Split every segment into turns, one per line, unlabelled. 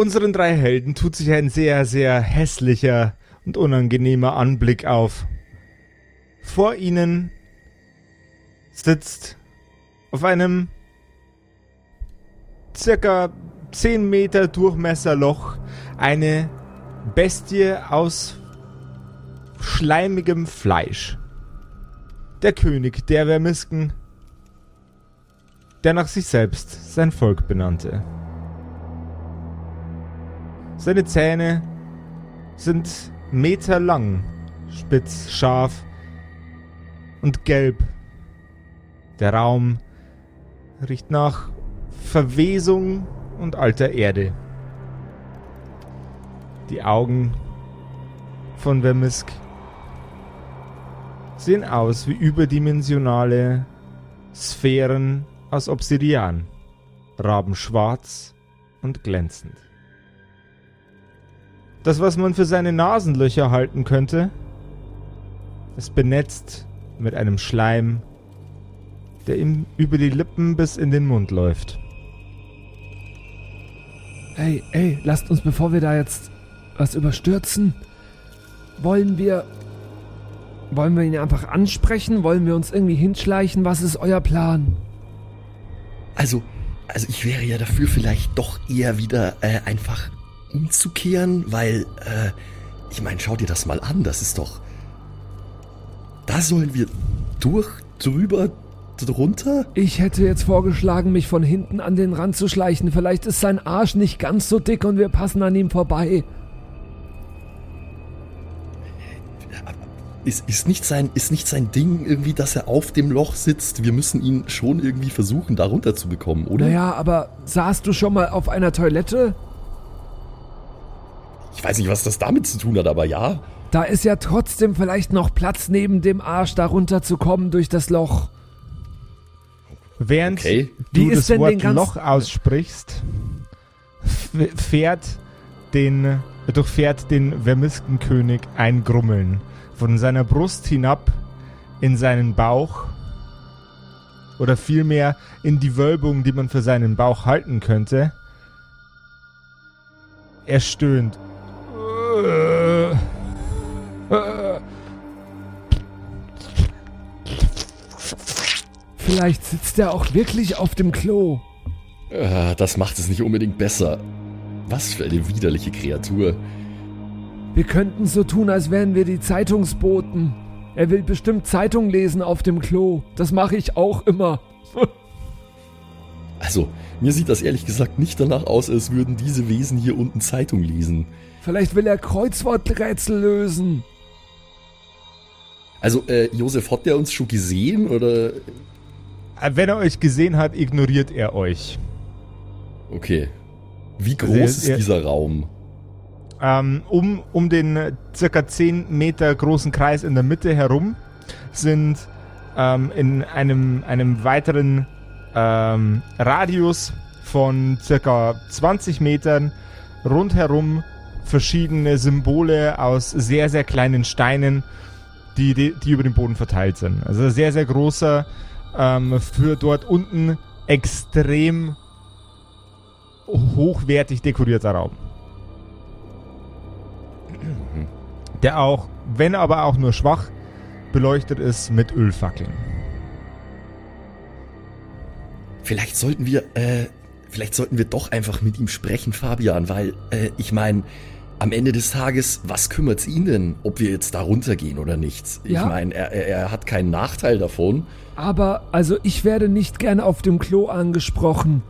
Unseren drei Helden tut sich ein sehr, sehr hässlicher und unangenehmer Anblick auf. Vor ihnen sitzt auf einem circa 10 Meter Durchmesserloch eine Bestie aus schleimigem Fleisch. Der König der Vermisken, der nach sich selbst sein Volk benannte. Seine Zähne sind meterlang, spitz, scharf und gelb. Der Raum riecht nach Verwesung und alter Erde. Die Augen von Vermisk sehen aus wie überdimensionale Sphären aus Obsidian, rabenschwarz und glänzend. Das, was man für seine Nasenlöcher halten könnte, ist benetzt mit einem Schleim, der ihm über die Lippen bis in den Mund läuft.
Ey, ey, lasst uns, bevor wir da jetzt was überstürzen, wollen wir. Wollen wir ihn einfach ansprechen? Wollen wir uns irgendwie hinschleichen? Was ist euer Plan?
Also, also ich wäre ja dafür vielleicht doch eher wieder äh, einfach umzukehren, weil, äh, ich meine, schau dir das mal an, das ist doch. Da sollen wir durch, drüber, drunter?
Ich hätte jetzt vorgeschlagen, mich von hinten an den Rand zu schleichen. Vielleicht ist sein Arsch nicht ganz so dick und wir passen an ihm vorbei.
Ist, ist, nicht sein, ist nicht sein Ding irgendwie, dass er auf dem Loch sitzt? Wir müssen ihn schon irgendwie versuchen, da runter zu bekommen, oder?
Naja, aber saßt du schon mal auf einer Toilette?
Ich weiß nicht, was das damit zu tun hat, aber ja.
Da ist ja trotzdem vielleicht noch Platz neben dem Arsch, da runterzukommen durch das Loch.
Während okay. du das Wort Loch aussprichst, fährt den, durchfährt den Vermiskenkönig ein Grummeln. Von seiner Brust hinab in seinen Bauch oder vielmehr in die Wölbung, die man für seinen Bauch halten könnte. Er stöhnt
Vielleicht sitzt er auch wirklich auf dem Klo.
Äh, das macht es nicht unbedingt besser. Was für eine widerliche Kreatur.
Wir könnten so tun, als wären wir die Zeitungsboten. Er will bestimmt Zeitung lesen auf dem Klo. Das mache ich auch immer.
also, mir sieht das ehrlich gesagt nicht danach aus, als würden diese Wesen hier unten Zeitung lesen.
Vielleicht will er Kreuzworträtsel lösen.
Also, äh, Josef, hat der uns schon gesehen oder?
Äh, wenn er euch gesehen hat, ignoriert er euch.
Okay. Wie groß also ist dieser Raum?
Ähm, um, um den circa 10 Meter großen Kreis in der Mitte herum sind ähm, in einem, einem weiteren ähm, Radius von circa 20 Metern rundherum verschiedene Symbole aus sehr, sehr kleinen Steinen, die, die, die über dem Boden verteilt sind. Also sehr, sehr großer, ähm, für dort unten extrem hochwertig dekorierter Raum. Der auch, wenn aber auch nur schwach, beleuchtet ist mit Ölfackeln.
Vielleicht sollten wir, äh, vielleicht sollten wir doch einfach mit ihm sprechen, Fabian, weil, äh, ich meine, am Ende des Tages, was kümmert es ihn denn, ob wir jetzt da runtergehen oder nicht? Ich ja. meine, er, er, er, hat keinen Nachteil davon.
Aber, also ich werde nicht gern auf dem Klo angesprochen.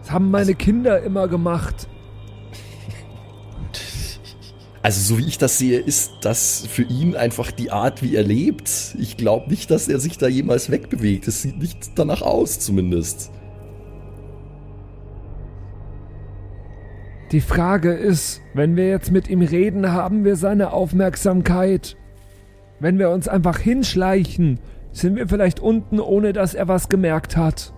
Das haben meine also, Kinder immer gemacht.
Also so wie ich das sehe, ist das für ihn einfach die Art, wie er lebt. Ich glaube nicht, dass er sich da jemals wegbewegt. Es sieht nicht danach aus, zumindest.
Die Frage ist, wenn wir jetzt mit ihm reden, haben wir seine Aufmerksamkeit. Wenn wir uns einfach hinschleichen, sind wir vielleicht unten, ohne dass er was gemerkt hat.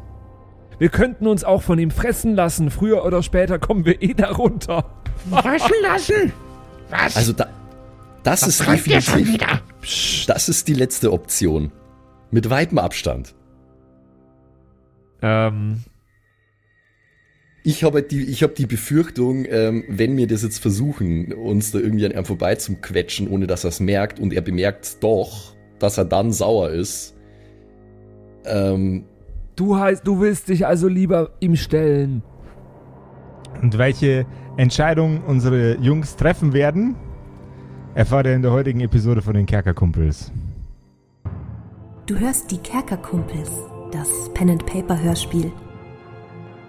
Wir könnten uns auch von ihm fressen lassen. Früher oder später kommen wir eh darunter.
Fressen lassen? Was?
Also da, das was ist definitiv. Das ist die letzte Option. Mit weitem Abstand.
Ähm,
Ich habe halt die, ich hab die Befürchtung, ähm, wenn wir das jetzt versuchen, uns da irgendwie an ihm vorbeizuquetschen, ohne dass er es merkt, und er bemerkt doch, dass er dann sauer ist. Ähm,
Du heißt, du willst dich also lieber ihm stellen.
Und welche Entscheidung unsere Jungs treffen werden, erfahrt ihr in der heutigen Episode von den Kerkerkumpels.
Du hörst die Kerkerkumpels, das Pen and Paper Hörspiel.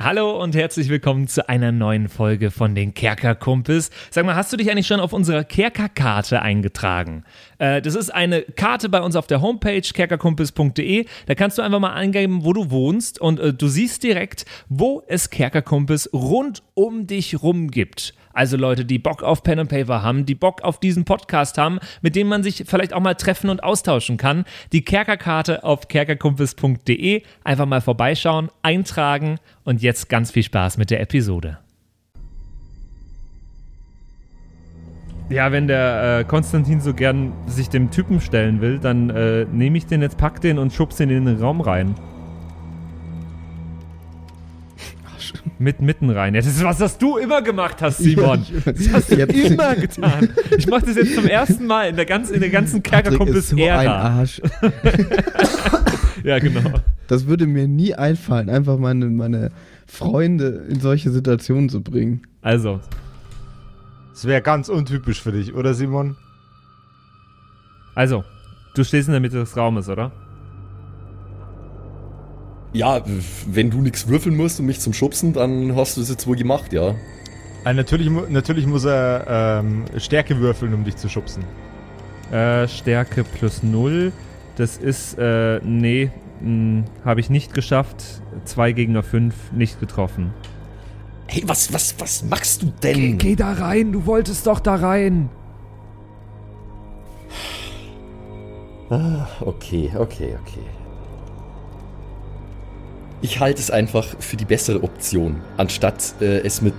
Hallo und herzlich willkommen zu einer neuen Folge von den Kerkerkumpels. Sag mal, hast du dich eigentlich schon auf unserer Kerkerkarte eingetragen? Äh, das ist eine Karte bei uns auf der Homepage kerkerkumpels.de. Da kannst du einfach mal eingeben, wo du wohnst und äh, du siehst direkt, wo es Kerkerkumpels rund um dich rum gibt. Also Leute, die Bock auf Pen and Paper haben, die Bock auf diesen Podcast haben, mit dem man sich vielleicht auch mal treffen und austauschen kann. Die Kerkerkarte auf kerkerkumpels.de. Einfach mal vorbeischauen, eintragen und jetzt ganz viel Spaß mit der Episode.
Ja, wenn der äh, Konstantin so gern sich dem Typen stellen will, dann äh, nehme ich den jetzt, pack den und schubs den in den Raum rein. Mit mitten rein. Das ist was, was du immer gemacht hast, Simon. Das hast du
Jetzt-
immer getan. Ich mache das jetzt zum ersten Mal in der ganzen, in der ganzen
so
Kerkerkumpels-Ära.
Arsch.
Ja, genau.
Das würde mir nie einfallen, einfach meine, meine Freunde in solche Situationen zu bringen.
Also,
Das wäre ganz untypisch für dich, oder Simon?
also, du stehst in der Mitte des Raumes, oder?
Ja, wenn du nichts würfeln musst, um mich zum Schubsen, dann hast du es jetzt wohl gemacht, ja.
Äh, natürlich, natürlich muss er ähm, Stärke würfeln, um dich zu schubsen.
Äh, Stärke plus 0. Das ist, äh, nee, habe ich nicht geschafft. 2 Gegner 5, nicht getroffen.
Hey, was, was, was machst du
Geh,
denn?
geh da rein, du wolltest doch da rein.
Ah, okay, okay, okay. Ich halte es einfach für die bessere Option, anstatt äh, es mit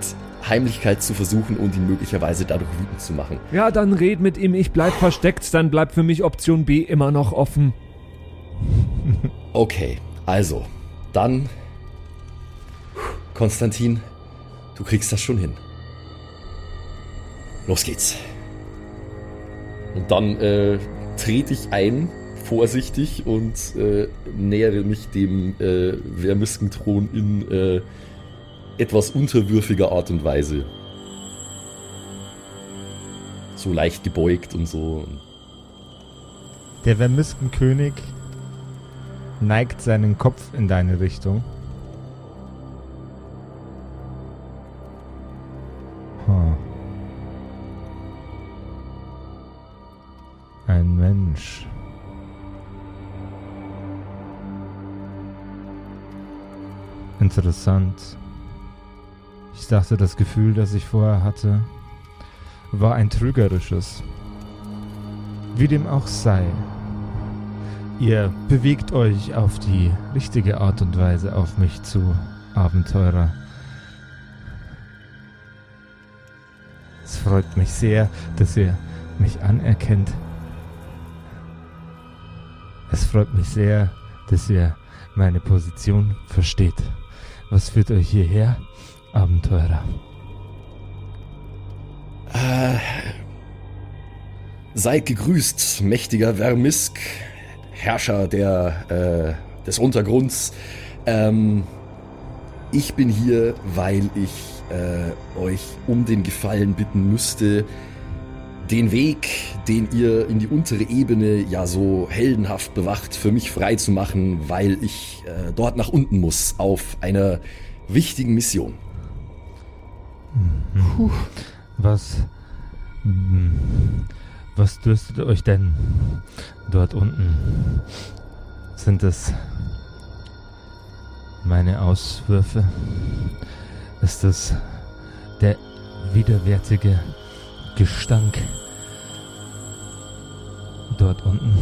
Heimlichkeit zu versuchen und ihn möglicherweise dadurch wütend zu machen.
Ja, dann red mit ihm, ich bleib versteckt, dann bleibt für mich Option B immer noch offen.
Okay, also, dann. Konstantin, du kriegst das schon hin. Los geht's. Und dann äh, trete ich ein, vorsichtig, und äh, nähere mich dem äh, Vermiskentron in äh, etwas unterwürfiger Art und Weise. So leicht gebeugt und so.
Der Vermiskenkönig neigt seinen Kopf in deine Richtung. Hm. Ein Mensch. Interessant. Ich dachte, das Gefühl, das ich vorher hatte, war ein trügerisches. Wie dem auch sei. Ihr bewegt euch auf die richtige Art und Weise auf mich zu, Abenteurer. Es freut mich sehr, dass ihr mich anerkennt. Es freut mich sehr, dass ihr meine Position versteht. Was führt euch hierher, Abenteurer?
Äh, seid gegrüßt, mächtiger Vermisk, Herrscher der, äh, des Untergrunds. Ähm, ich bin hier, weil ich äh, euch um den Gefallen bitten müsste, den Weg, den ihr in die untere Ebene ja so heldenhaft bewacht, für mich frei zu machen, weil ich äh, dort nach unten muss auf einer wichtigen Mission.
Was. hm, Was dürstet euch denn dort unten? Sind es meine Auswürfe? Ist es der widerwärtige Gestank dort unten?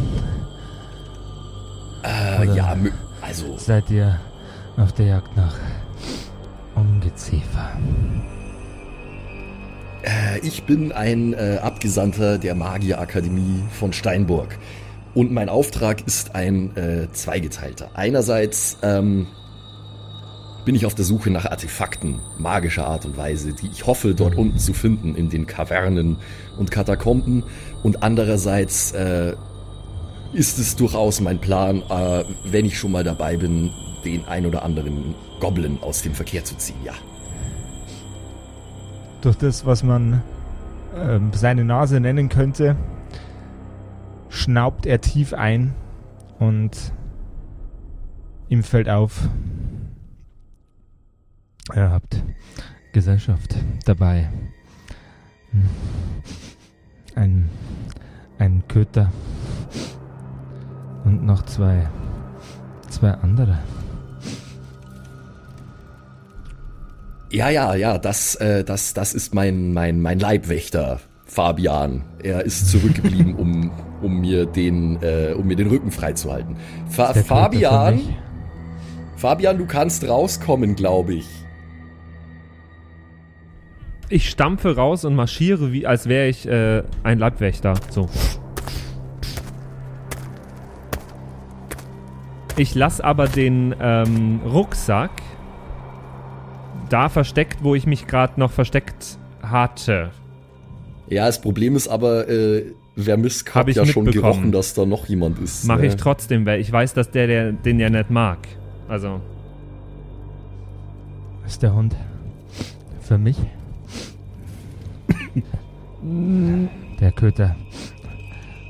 Äh,
Oder-
ja, Also,
Seid ihr auf der Jagd nach Ungeziefer?
äh, ich bin ein äh, Abgesandter der Magierakademie von Steinburg. Und mein Auftrag ist ein äh, zweigeteilter. Einerseits ähm, bin ich auf der Suche nach Artefakten magischer Art und Weise, die ich hoffe dort unten zu finden in den Kavernen und Katakomben. Und andererseits äh, ist es durchaus mein Plan, äh, wenn ich schon mal dabei bin, den ein oder anderen Goblin aus dem Verkehr zu ziehen. Ja.
Durch das, was man ähm, seine Nase nennen könnte, schnaubt er tief ein und ihm fällt auf, ihr habt Gesellschaft dabei. Hm. Ein, ein Köter und noch zwei, zwei andere.
Ja, ja, ja, das, äh, das, das ist mein, mein, mein Leibwächter, Fabian. Er ist zurückgeblieben, um, um, mir den, äh, um mir den Rücken freizuhalten. Fa Fabian. Fabian, du kannst rauskommen, glaube ich.
Ich stampfe raus und marschiere, wie als wäre ich äh, ein Leibwächter. So. Ich lasse aber den ähm, Rucksack da versteckt, wo ich mich gerade noch versteckt hatte.
Ja, das Problem ist aber, äh, Vermisk
Hab
hat
ich
ja schon gerochen, dass da noch jemand ist.
Mache
äh.
ich trotzdem, weil ich weiß, dass der, der den ja nicht mag. Also,
Ist der Hund für mich? Der Köter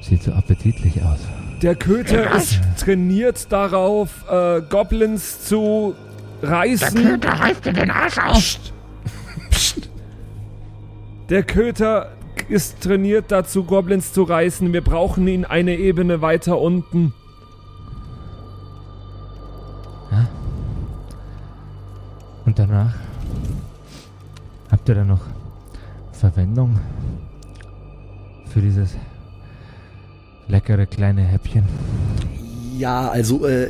sieht so appetitlich aus.
der Köter ist trainiert darauf, äh, Goblins zu reißen.
Köter reißt dir den Arsch auf.
Der Köter ist trainiert dazu, Goblins zu reißen. Wir brauchen ihn eine Ebene weiter unten.
Und danach? Habt ihr da noch Verwendung für dieses leckere kleine Häppchen?
Ja, also, äh,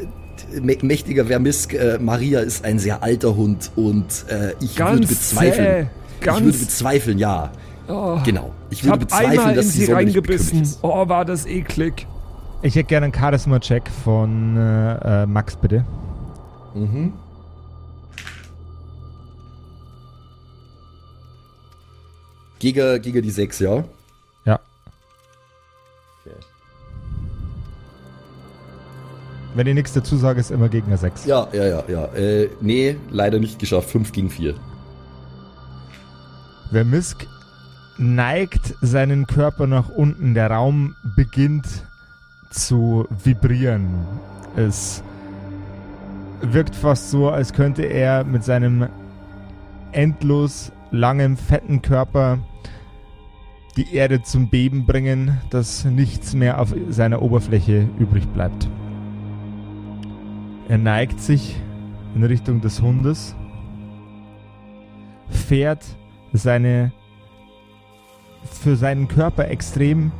mä- mächtiger Vermisk, äh, Maria ist ein sehr alter Hund und äh, ich würde
Ganz
bezweifeln.
zäh. Ganz.
Ich würde bezweifeln, ja.
Oh,
Genau. Ich
ich
würde
hab
bezweifeln,
einmal in
dass
sie
die Sonne nicht
reingebissen. Oh, war das eklig.
Ich hätte gerne einen Charisma-Check von äh, äh, Max, bitte.
Mhm. Gegen, gegen die 6, ja?
Ja.
Okay.
Wenn ich nichts dazu sage, ist immer Gegner 6.
Ja, ja, ja, ja. Äh, nee, leider nicht geschafft. 5 gegen 4.
Vermisk neigt seinen Körper nach unten. Der Raum beginnt zu vibrieren. Es wirkt fast so, als könnte er mit seinem endlos langen, fetten Körper die Erde zum Beben bringen, dass nichts mehr auf seiner Oberfläche übrig bleibt. Er neigt sich in Richtung des Hundes, fährt seine für seinen Körper extrem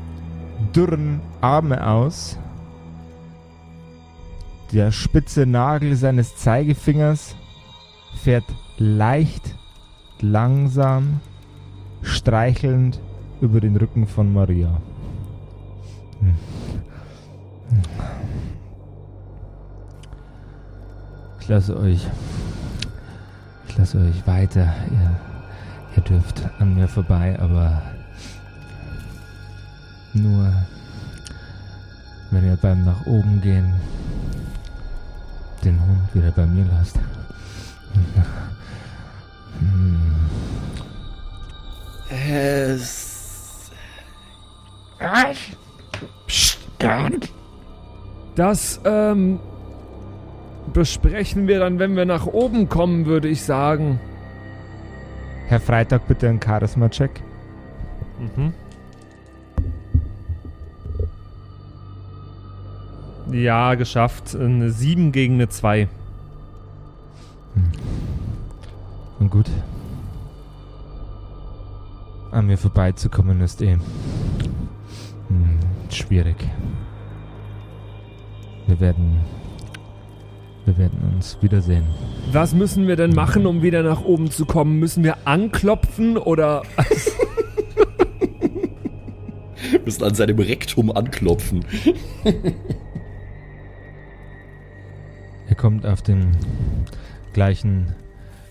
dürren Arme aus. Der spitze Nagel seines Zeigefingers fährt leicht, langsam, streichelnd über den Rücken von Maria. Ich lasse euch. Ich lasse euch weiter. Ihr, ihr dürft an mir vorbei, aber nur wenn ihr beim nach oben gehen den Hund wieder bei mir lasst. Hm.
Es.
Das, ähm, besprechen wir dann, wenn wir nach oben kommen, würde ich sagen.
Herr Freitag, bitte einen Charisma-Check.
Mhm. Ja, geschafft. Eine 7 gegen eine 2.
Und gut. An mir vorbeizukommen ist eh hm, schwierig. Wir werden Wir werden uns wiedersehen.
Was müssen wir denn machen, um wieder nach oben zu kommen? Müssen wir anklopfen oder.
Müssen an seinem Rektum anklopfen.
Ihr kommt auf dem gleichen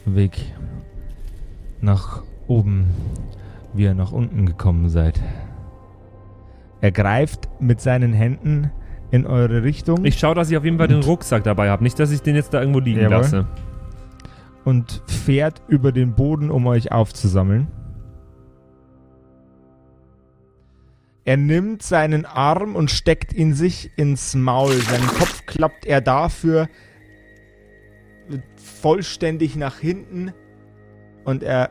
Weg nach oben, wie ihr nach unten gekommen seid. Er greift mit seinen Händen in eure Richtung
Ich schaue, dass ich auf jeden Fall den Rucksack dabei habe. Nicht, dass ich den jetzt da irgendwo liegen
Jawohl.
lasse.
und fährt über den Boden, um euch aufzusammeln. Er nimmt seinen Arm und steckt ihn sich ins Maul. Seinen Kopf klappt er dafür vollständig nach hinten und er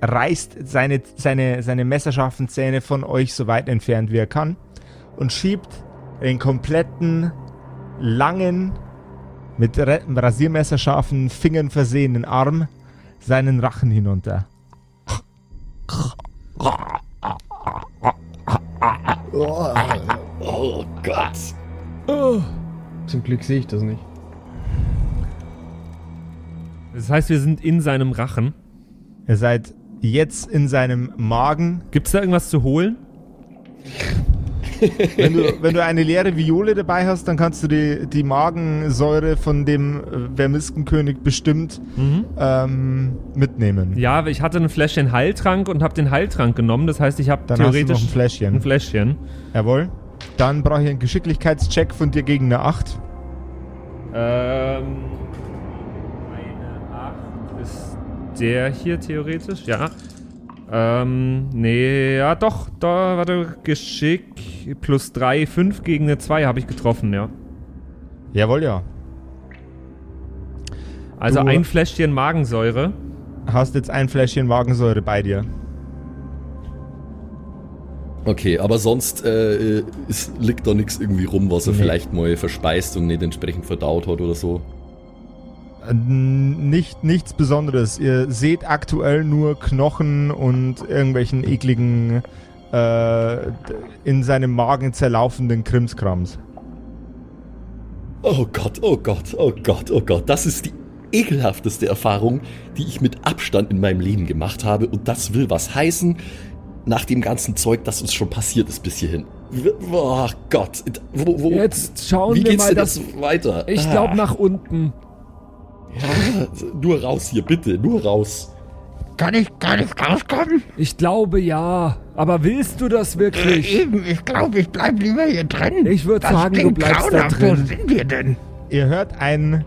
reißt seine, seine, seine messerscharfen Zähne von euch so weit entfernt wie er kann und schiebt den kompletten langen, mit Ra- rasiermesserscharfen Fingern versehenen Arm seinen Rachen hinunter.
Oh Gott.
Zum Glück sehe ich das nicht.
Das heißt, wir sind in seinem Rachen.
Ihr seid jetzt in seinem Magen.
Gibt es da irgendwas zu holen?
Wenn du, wenn du eine leere Viole dabei hast, dann kannst du die, die Magensäure von dem äh, Vermiskenkönig bestimmt ähm, mitnehmen.
Ja, ich hatte ein Fläschchen Heiltrank und habe den Heiltrank genommen. Das heißt, ich habe
Dann hast du
theoretisch
noch ein Fläschchen.
ein Fläschchen.
Jawohl. Dann brauche ich einen Geschicklichkeitscheck von dir gegen eine 8.
Ähm, eine 8 ist der hier theoretisch, ja. Ähm, nee, ja doch, da, warte, Geschick plus 3, 5 gegen eine 2 habe ich getroffen, ja.
Jawohl, ja.
Also
Du-
ein Fläschchen Magensäure.
Hast jetzt ein Fläschchen Magensäure bei dir.
Okay, aber sonst äh, es liegt da nichts irgendwie rum, was er
Nee.
vielleicht mal verspeist und nicht entsprechend verdaut hat oder so.
Äh, Nicht, nichts Besonderes. Ihr seht aktuell nur Knochen und irgendwelchen ekligen, äh, in seinem Magen zerlaufenden Krimskrams.
Oh Gott, oh Gott, oh Gott, oh Gott. Das ist die ekelhafteste Erfahrung, die ich mit Abstand in meinem Leben gemacht habe. Und das will was heißen, nach dem ganzen Zeug, das uns schon passiert ist bis hierhin. Oh Gott, wo, wo,
Jetzt schauen
wie
wir
geht's
mal,
jetzt weiter?
Ich
Ah,
glaube nach unten.
Nur raus hier, bitte, nur raus.
Kann ich gar nicht rauskommen?
Ich glaube ja. Aber willst du das wirklich?
Eben, ich glaube, ich bleib lieber hier drin.
Ich würd
Das
sagen, du
klingt
bleibst da drin.
Wo sind wir denn?
Ihr hört ein,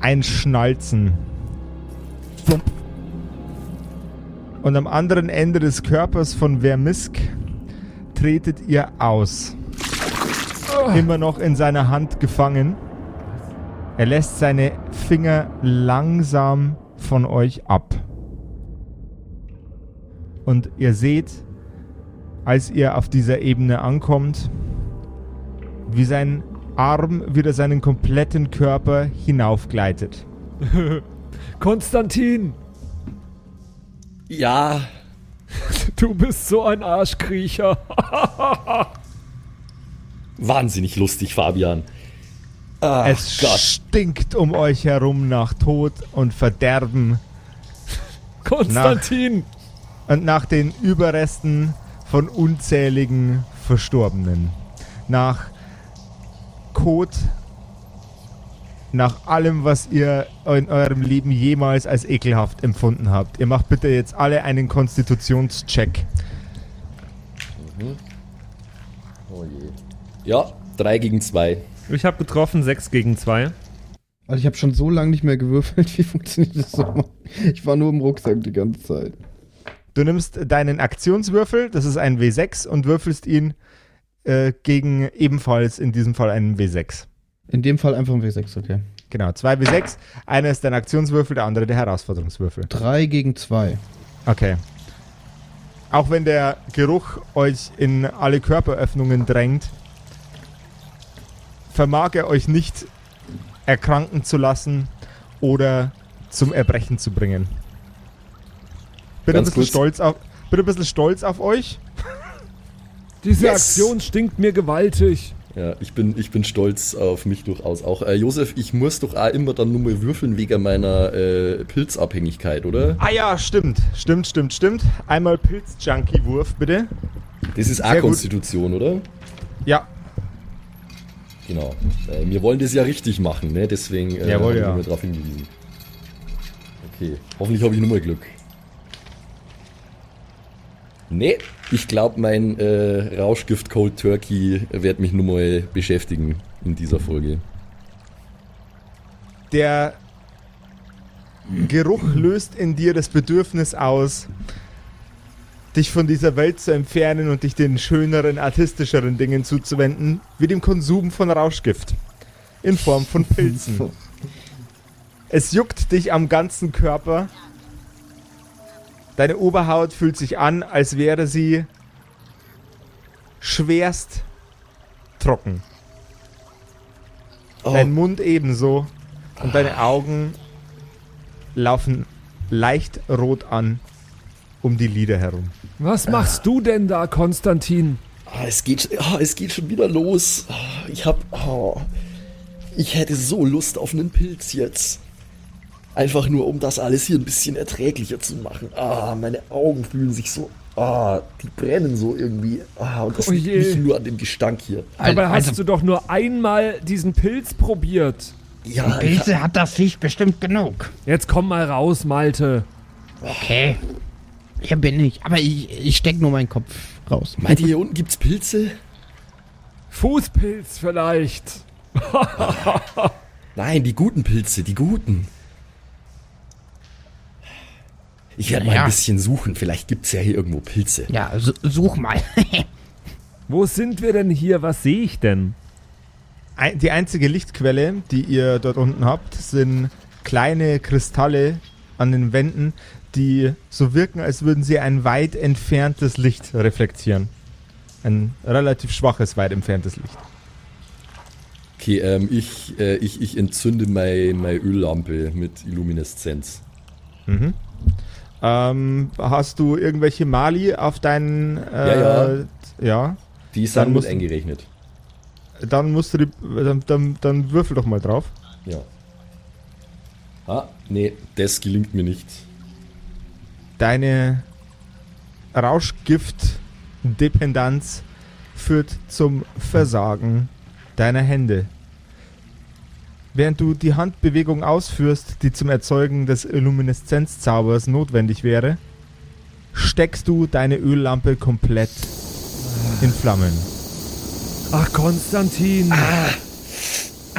ein Schnalzen. Und am anderen Ende des Körpers von Vermisk tretet ihr aus. Immer noch in seiner Hand gefangen. Er lässt seine Finger langsam von euch ab. Und ihr seht, als ihr auf dieser Ebene ankommt, wie sein Arm wieder seinen kompletten Körper hinaufgleitet.
Konstantin,
Ja,
du bist so ein Arschkriecher.
wahnsinnig lustig, Fabian. Ach
es
Gott.
stinkt um euch herum nach Tod und Verderben
Konstantin.
und nach den Überresten von unzähligen Verstorbenen. Nach Kot, nach allem, was ihr in eurem Leben jemals als ekelhaft empfunden habt. Ihr macht bitte jetzt alle einen Konstitutionscheck.
Ja, drei gegen zwei.
Ich habe getroffen, 6 gegen 2.
Also ich habe schon so lange nicht mehr gewürfelt. Wie funktioniert das so? Ich war nur im Rucksack die ganze Zeit.
Du nimmst deinen Aktionswürfel, das ist ein W6, und würfelst ihn äh, gegen ebenfalls in diesem Fall einen W6.
In dem Fall einfach ein W6, okay.
Genau, zwei W6. Einer ist dein Aktionswürfel, der andere der Herausforderungswürfel.
Drei gegen zwei.
Okay. Auch wenn der Geruch euch in alle Körperöffnungen drängt, vermag er euch nicht erkranken zu lassen oder zum Erbrechen zu bringen. Bin ein bisschen
kurz.
stolz auf, bin ein bisschen stolz auf euch.
Diese
Yes.
Aktion stinkt mir gewaltig.
Ja, ich bin, ich bin stolz auf mich durchaus auch. Äh, Josef, ich muss doch auch immer dann nur mal würfeln wegen meiner äh, Pilzabhängigkeit, oder?
Ah ja, stimmt. Stimmt, stimmt, stimmt. Einmal Pilz-Junkie-Wurf, bitte.
Das ist auch
Sehr gut.
Konstitution, oder?
Ja,
Genau. Äh, wir wollen das ja richtig machen, ne? Deswegen äh,
Jawohl, ja.
darauf hingewiesen. Okay, hoffentlich habe ich nur mal Glück. Nee, ich glaube, mein äh, Rauschgift Cold Turkey wird mich nur mal beschäftigen in dieser Folge.
der Geruch löst in dir das Bedürfnis aus, dich von dieser Welt zu entfernen und dich den schöneren, artistischeren Dingen zuzuwenden, wie dem Konsum von Rauschgift in Form von Pilzen. Es juckt dich am ganzen Körper. Deine Oberhaut fühlt sich an, als wäre sie schwerst trocken.
Oh,
Dein Mund ebenso. Und deine Augen laufen leicht rot an um die Lider herum.
Was machst du denn da, Konstantin?
ah, es, geht, ah, es geht schon wieder los. Ah, Ich hab. ah, ich hätte so Lust auf einen Pilz jetzt. Einfach nur, um das alles hier ein bisschen erträglicher zu machen. Ah, meine Augen fühlen sich so. Ah, die brennen so irgendwie. Ah, und das
Oh
liegt nicht nur an dem Gestank hier.
Dabei hast
also,
du doch nur einmal diesen Pilz probiert.
Ja, ich,
Pilze hat das Viech bestimmt genug.
Jetzt komm mal raus, Malte.
Okay. Hier bin ich. Aber ich, ich steck nur meinen Kopf raus.
meint ihr, hier unten gibt's Pilze?
Fußpilz vielleicht.
Nein, die guten Pilze, die guten. Ich werde mal
Ja.
ein bisschen suchen. Vielleicht gibt's ja hier irgendwo Pilze.
Ja, su- such mal.
Wo sind wir denn hier? Was sehe ich denn?
Die einzige Lichtquelle, die ihr dort unten habt, sind kleine Kristalle an den Wänden, die so wirken, als würden sie ein weit entferntes Licht reflektieren. Ein relativ schwaches, weit entferntes Licht.
Okay, ähm, ich, äh, ich, ich entzünde meine meine Öllampe mit Illumineszenz.
Mhm. Ähm, hast du irgendwelche Mali auf deinen. Äh,
Ja,
ja.
Die ist
Dann
dann mit
musst-
eingerechnet.
Dann musst du die. Dann, dann, dann würfel doch mal drauf.
Ja. Ah, nee, das gelingt mir nicht.
Deine Rauschgift-Dependenz führt zum Versagen deiner Hände. Während du die Handbewegung ausführst, die zum Erzeugen des Lumineszenzzaubers notwendig wäre, steckst du deine Öllampe komplett in Flammen.
Ach, Konstantin.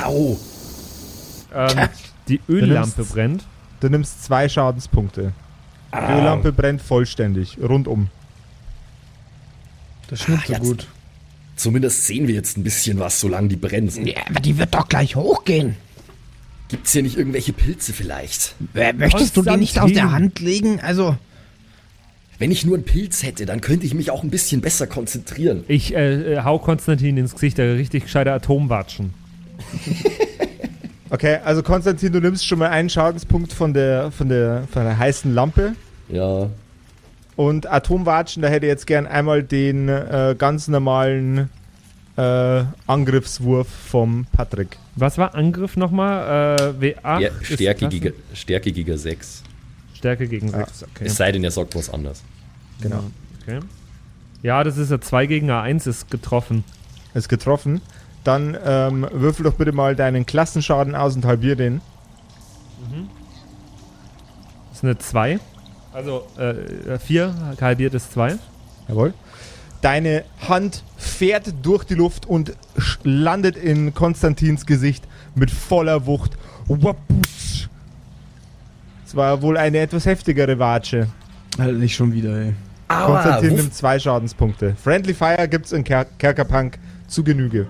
Au!
Ähm, die Öllampe
nimmst-
brennt.
Du nimmst zwei Schadenspunkte. Die Öllampe brennt vollständig, rundum.
Das ist nicht
Ah,
so
jetzt-
gut.
Zumindest sehen wir jetzt ein bisschen was, solange die brennt.
Ja, aber die wird doch gleich hochgehen.
Gibt's hier nicht irgendwelche Pilze vielleicht?
Äh, Möchtest du die nicht aus der. Hand legen? Also,
Wenn ich nur einen Pilz hätte, dann könnte ich mich auch ein bisschen besser konzentrieren.
Ich äh, äh, hau Konstantin ins Gesicht, der richtig gescheite Atomwatschen.
Okay, also Konstantin, du nimmst schon mal einen Schadenspunkt von der, von der, von der heißen Lampe.
Ja,
Und Atomwatschen, da hätte ich jetzt gern einmal den äh, ganz normalen äh, Angriffswurf vom Patrick.
Was war Angriff nochmal? Äh, W8?
ja Stärke,
das?
gegen, Stärke gegen 6.
Stärke gegen 6, okay.
Es sei denn, er sagt was anderes.
Genau.
okay. Ja, das ist ja 2 gegen A1 ist getroffen.
Ist getroffen. Dann ähm, würfel doch bitte mal deinen Klassenschaden aus und halbier den.
Das ist eine 2. Also 4, halbiert ist 2.
Jawohl. Deine Hand fährt durch die Luft und landet in Konstantins Gesicht mit voller Wucht. Waputsch. Es war wohl eine etwas heftigere Watsche.
Halt nicht schon wieder, ey.
Konstantin
wof-
nimmt zwei Schadenspunkte. Friendly Fire gibt's in Ker Kerkerpunk zu Genüge.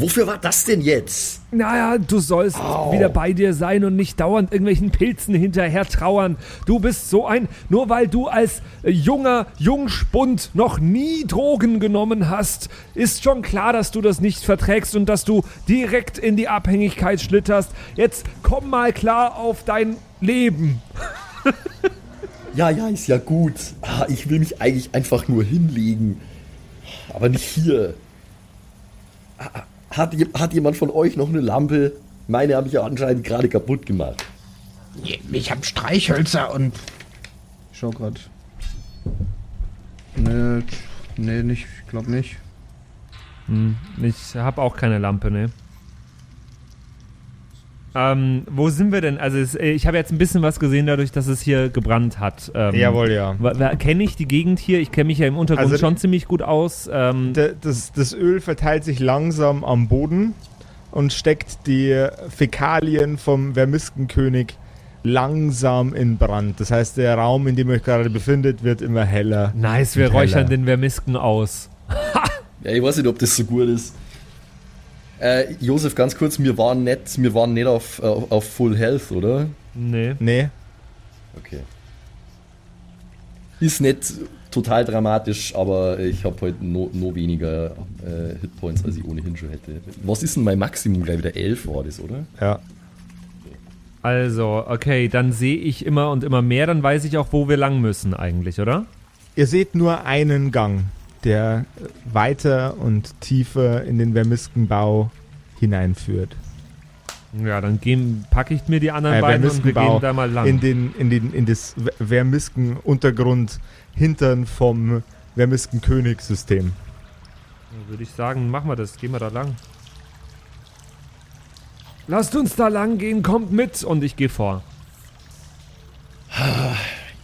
Wofür war das denn jetzt?
Naja, du sollst wieder bei dir sein und nicht dauernd irgendwelchen Pilzen hinterher trauern. Du bist so ein, nur weil du als äh, junger Jungspund noch nie Drogen genommen hast, ist schon klar, dass du das nicht verträgst und dass du direkt in die Abhängigkeit schlitterst. Jetzt komm mal klar auf dein Leben.
Ja, ja, ist ja gut. Ah, ich will mich eigentlich einfach nur hinlegen. Aber nicht hier. Ah, ah, Hat, hat jemand von euch noch eine Lampe? Meine habe ich ja anscheinend gerade kaputt gemacht.
Ich hab Streichhölzer und
Ich schau grad. Nee, nee, nicht, ich glaub nicht.
Hm, ich habe auch keine Lampe, ne? Ähm, wo sind wir denn? Also es, äh, ich habe jetzt ein bisschen was gesehen dadurch, dass es hier gebrannt hat. Ähm,
Jawohl, ja.
Kenne ich die Gegend hier? Ich kenne mich ja im Untergrund
Also-
schon ziemlich gut aus. Ähm,
Das, das Öl verteilt sich langsam am Boden und steckt die Fäkalien vom Vermiskenkönig langsam in Brand. Das heißt, der Raum, in dem ihr euch gerade befindet, wird immer heller.
nice, wir
und
räuchern
heller.
den Vermisken aus.
Ja, ich weiß nicht, ob das so gut ist. Äh, Josef, ganz kurz, wir waren nicht, wir waren nicht auf, auf, auf Full Health, oder?
Nee.
Nee,
Okay. Ist nicht total dramatisch, aber ich habe heute no, no weniger äh, Hitpoints, als ich ohnehin schon hätte. Was ist denn mein Maximum? Gleich wieder 11 war das, oder?
ja.
Also, okay, dann sehe ich immer und immer mehr, dann weiß ich auch, wo wir lang müssen eigentlich, oder?
Ihr seht nur einen Gang, der weiter und tiefer in den Vermiskenbau hineinführt.
Ja, dann gehen, packe ich mir die anderen
Äh,
beiden und wir gehen da mal lang.
In, den, in, den, in das Vermisken-Untergrund hintern vom Vermisken-Königssystem.
Dann würde ich sagen, machen wir das, gehen wir da lang. Lasst uns da lang gehen, kommt mit und ich gehe vor.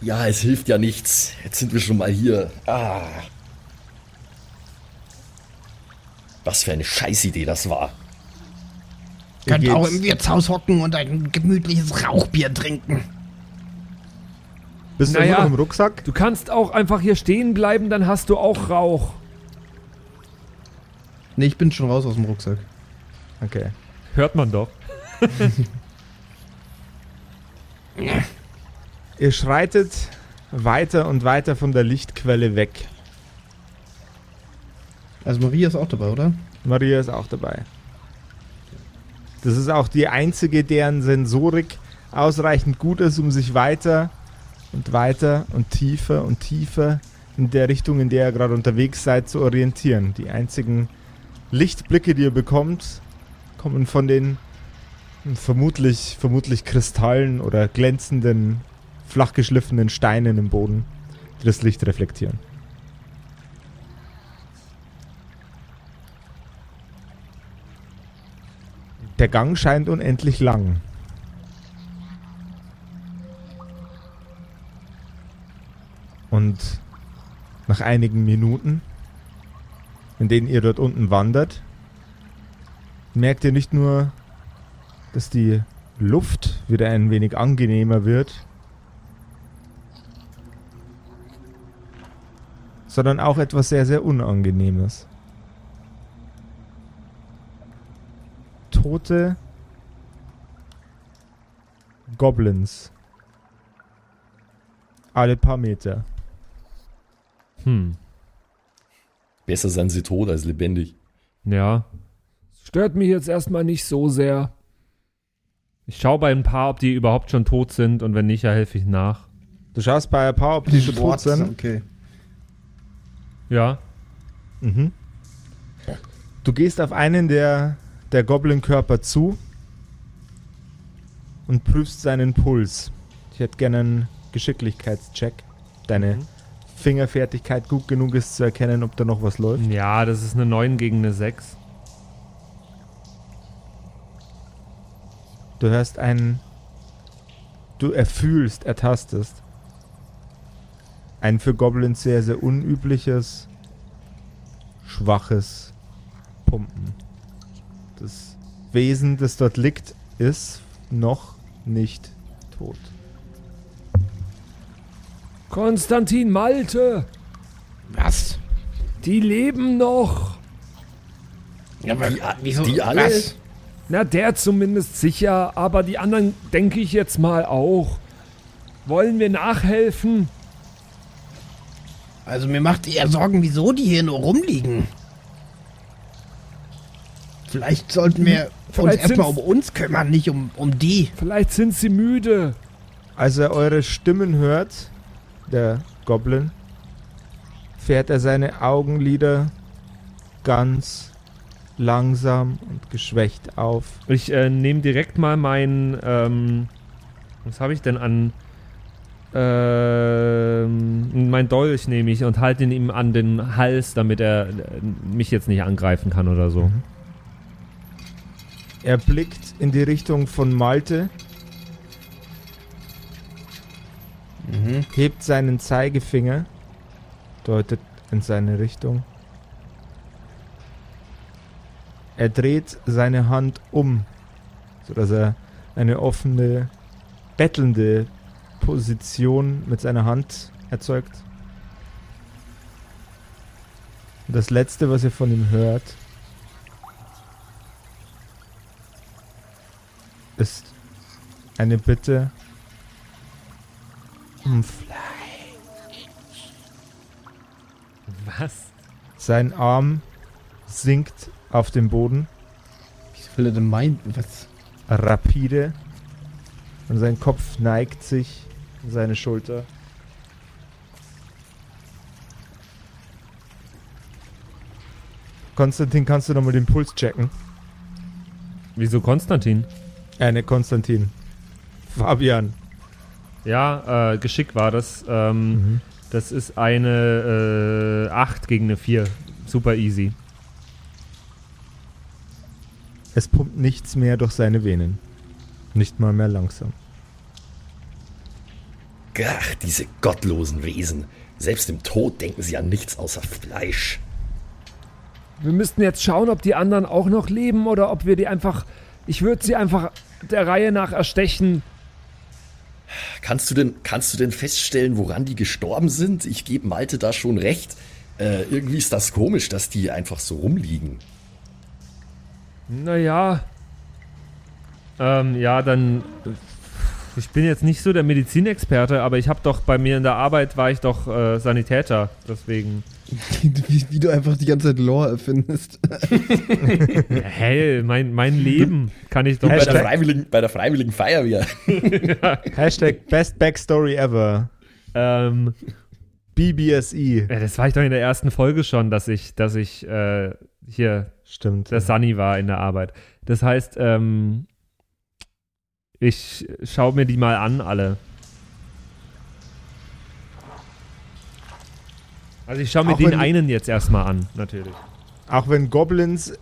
Ja, es hilft ja nichts. Jetzt sind wir schon mal hier. Ah. Was für eine Scheißidee das war.
Ihr
könnt auch im Wirtshaus hocken und ein gemütliches Rauchbier trinken.
Bist du
Naja.
immer noch im Rucksack?
Du kannst auch einfach hier stehen bleiben, dann hast du auch Rauch.
Nee, ich bin schon raus aus dem Rucksack.
Okay.
Hört man doch.
Ihr schreitet weiter und weiter von der Lichtquelle weg.
Also Maria ist auch dabei, oder?
Maria ist auch dabei. Das ist auch die einzige, deren Sensorik ausreichend gut ist, um sich weiter und weiter und tiefer und tiefer in der Richtung, in der ihr gerade unterwegs seid, zu orientieren. Die einzigen Lichtblicke, die ihr bekommt, kommen von den vermutlich, vermutlich Kristallen oder glänzenden, flachgeschliffenen Steinen im Boden, die das Licht reflektieren. Der Gang scheint unendlich lang. Und nach einigen Minuten, in denen ihr dort unten wandert, merkt ihr nicht nur, dass die Luft wieder ein wenig angenehmer wird, sondern auch etwas sehr, sehr Unangenehmes. Tote Goblins. Alle paar Meter.
Hm.
Besser sind sie tot als lebendig.
Ja. Stört mich jetzt erstmal nicht so sehr. Ich schaue bei ein paar, ob die überhaupt schon tot sind und wenn nicht, ja, helfe ich nach.
Du schaust bei ein paar, ob die schon tot sind.
Okay.
Ja.
Mhm. Du gehst auf einen der, der Goblin-Körper zu und prüfst seinen Puls. Ich hätte gerne einen Geschicklichkeitscheck. Deine Fingerfertigkeit gut genug ist zu erkennen, ob da noch was läuft.
Ja, das ist eine 9 gegen eine 6.
Du hörst einen. Du erfühlst, ertastest. Ein für Goblins sehr, sehr unübliches, schwaches Pumpen. Das Wesen, das dort liegt, ist noch nicht tot.
Konstantin Malte,
Was?
die leben noch.
Ja, aber
Die,
wieso?
die alle?
Was?
Na, der zumindest sicher, aber die anderen denke ich jetzt mal auch. Wollen wir nachhelfen?
Also mir macht eher Sorgen, wieso die hier nur rumliegen. Vielleicht sollten wir uns
Vielleicht
erstmal um uns kümmern, nicht um, um die.
Vielleicht sind sie müde.
Als er eure Stimmen hört, der Goblin, fährt er seine Augenlider ganz langsam und geschwächt auf.
Ich äh, nehme direkt mal mein, ähm, was habe ich denn an, ähm, mein Dolch nehme ich und halte ihn ihm an den Hals, damit er äh, mich jetzt nicht angreifen kann oder so.
Mhm. Er blickt in die Richtung von Malte,
Mhm.
hebt seinen Zeigefinger, deutet in seine Richtung. Er dreht seine Hand um, sodass er eine offene, bettelnde Position mit seiner Hand erzeugt. Und das letzte, was ihr von ihm hört, ist eine Bitte um Fleisch.
Was?
Sein Arm sinkt auf den Boden,
Wie will er denn meinen? Was?
rapide, und sein Kopf neigt sich in seine Schulter. Konstantin, kannst du nochmal den Puls checken?
Wieso Konstantin?
Äh, ne, Konstantin. Fabian.
Ja, äh, Geschick war das. Ähm, Das ist eine äh, 8 gegen eine 4. Super easy.
Es pumpt nichts mehr durch seine Venen. Nicht mal mehr langsam.
Ach, diese gottlosen Wesen. Selbst im Tod denken sie an nichts außer Fleisch.
Wir müssten jetzt schauen, ob die anderen auch noch leben oder ob wir die einfach. Ich würde sie einfach der Reihe nach erstechen.
Kannst du denn, kannst du denn feststellen, woran die gestorben sind? Ich gebe Malte da schon recht. Äh, irgendwie ist das komisch, dass die einfach so rumliegen.
Naja. Ähm, ja, dann. Ich bin jetzt nicht so der Medizinexperte, aber ich habe doch bei mir in der Arbeit war ich doch äh, Sanitäter, deswegen.
Wie, wie du einfach die ganze Zeit Lore erfindest.
Ja, hey, mein, mein Leben kann ich doch.
Bei der, Freiwilligen, bei der Freiwilligen Feuerwehr.
Hashtag Best Backstory ever.
Ähm,
BBSE.
ja, das war ich doch in der ersten Folge schon, dass ich, dass ich äh, hier
Stimmt.
der Sunny war in der Arbeit. Das heißt, ähm, ich schaue mir die mal an, alle. Also ich schaue mir
Auch
den
wenn-
einen jetzt erstmal an, natürlich.
Auch wenn Goblins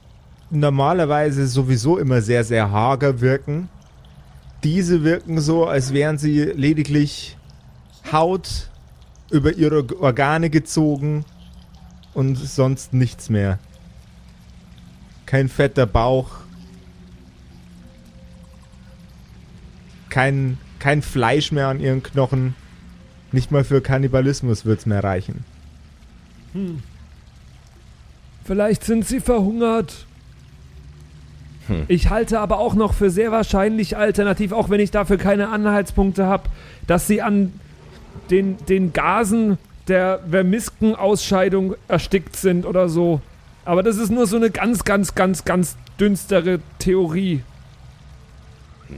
normalerweise sowieso immer sehr, sehr hager wirken, diese wirken so, als wären sie lediglich Haut über ihre Organe gezogen und sonst nichts mehr. Kein fetter Bauch. Kein, kein Fleisch mehr an ihren Knochen. Nicht mal für Kannibalismus wird's mehr reichen.
Vielleicht sind sie verhungert.
Hm.
Ich halte aber auch noch für sehr wahrscheinlich alternativ, auch wenn ich dafür keine Anhaltspunkte habe, dass sie an den, den Gasen der Vermisken-Ausscheidung erstickt sind oder so. Aber das ist nur so eine ganz, ganz, ganz, ganz dünstere Theorie.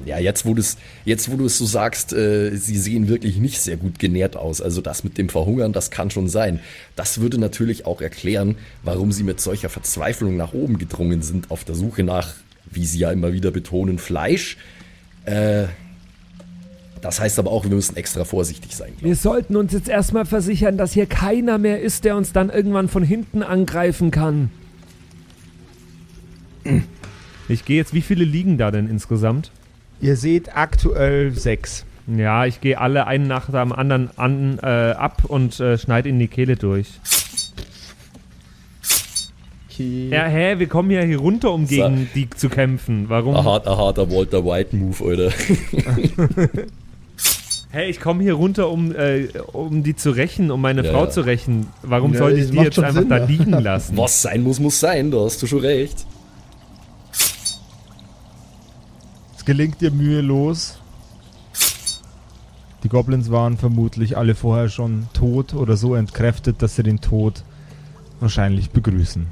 Ja, jetzt wo du es jetzt, wo du es so sagst, äh, sie sehen wirklich nicht sehr gut genährt aus. Also das mit dem Verhungern, das kann schon sein. Das würde natürlich auch erklären, warum sie mit solcher Verzweiflung nach oben gedrungen sind, auf der Suche nach, wie sie ja immer wieder betonen, Fleisch. Äh, das heißt aber auch, wir müssen extra vorsichtig sein.
Wir sollten uns jetzt erstmal versichern, dass hier keiner mehr ist, der uns dann irgendwann von hinten angreifen kann. Ich gehe jetzt, wie viele liegen da denn insgesamt?
Ihr seht aktuell sechs.
Ja, ich gehe alle einen nach dem anderen an, äh, ab und äh, schneide in die Kehle durch.
Okay.
Ja, hä, wir kommen ja hier runter, um gegen die zu kämpfen. Warum?
Ein harter, harter Walter White Move, Alter.
Hey, ich komme hier runter, um, äh, um die zu rächen, um meine
Ja,
Frau
ja.
zu rächen. Warum
Ja,
sollte ich die jetzt einfach
Sinn,
da
ja.
liegen lassen?
Was sein muss, muss sein, da hast du schon recht.
Es gelingt dir mühelos. Die Goblins waren vermutlich alle vorher schon tot oder so entkräftet, dass sie den Tod wahrscheinlich begrüßen.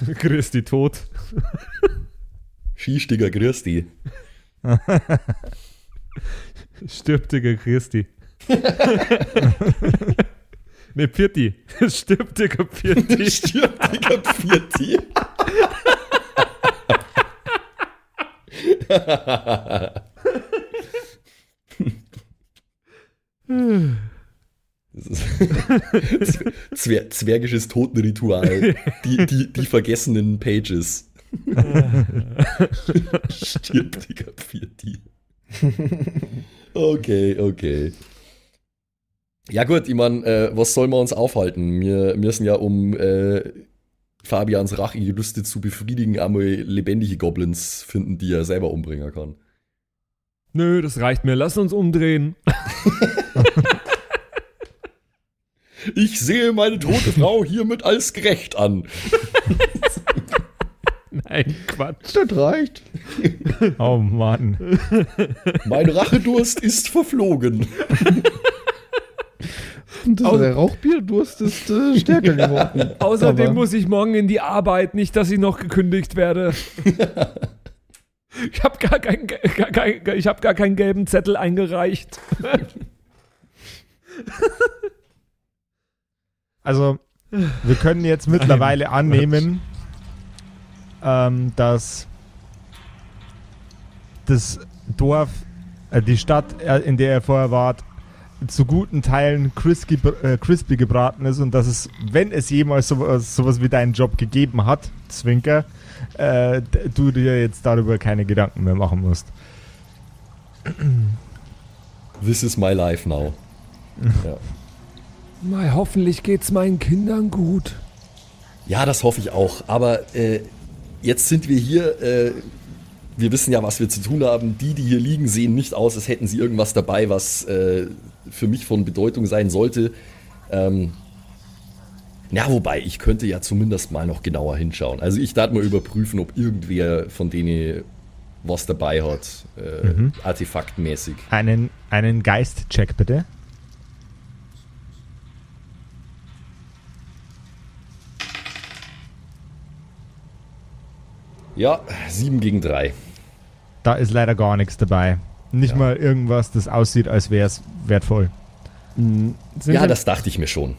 Grüß die tot.
Schiestiger Christi.
Stirbt, Christi. ne, Pirti. Stirbt, Pirti.
Stirbt, Digga, Pfirti. Das ist Zwer zwergisches Totenritual. Die, die, die vergessenen Pages. Stirb, Digga, für die. Okay, okay. Ja gut, ich meine, äh, was soll man uns aufhalten? Wir müssen ja, um äh, Fabians Rachegelüste zu befriedigen, einmal lebendige Goblins finden, die er selber umbringen kann.
Nö, das reicht mir. Lass uns umdrehen.
Ich sehe meine tote Frau hiermit als gerecht an.
Nein, Quatsch.
Das reicht.
Oh Mann.
Mein Rachedurst ist verflogen.
Das, der Rauchbierdurst ist äh, stärker geworden.
Außerdem
Aber-
muss ich morgen in die Arbeit, nicht, dass ich noch gekündigt werde. Ich habe gar, kein, gar, kein, ich hab gar keinen gelben Zettel eingereicht.
Also, wir können jetzt mittlerweile annehmen, ähm, dass das Dorf, äh, die Stadt, äh, in der er vorher war, zu guten Teilen crispy, äh, crispy gebraten ist und dass es, wenn es jemals sowas, sowas wie deinen Job gegeben hat, Zwinker, äh, du dir jetzt darüber keine Gedanken mehr machen musst.
This is my life now. Ja.
Mei, hoffentlich geht's meinen Kindern gut.
Ja, das hoffe ich auch. Aber äh, jetzt sind wir hier. Äh, wir wissen ja, was wir zu tun haben. Die, die hier liegen, sehen nicht aus, als hätten sie irgendwas dabei, was äh, für mich von Bedeutung sein sollte. Ähm, ja, wobei, ich könnte ja zumindest mal noch genauer hinschauen. Also ich darf mal überprüfen, ob irgendwer von denen was dabei hat, äh,
Mhm.
artefaktmäßig.
Einen, einen Geist-Check bitte.
Ja, 7 gegen 3.
Da ist leider gar nichts dabei. Nicht
Ja.
mal irgendwas, das aussieht, als wäre es wertvoll.
Sind,
Ja,
denn,
das dachte ich mir schon.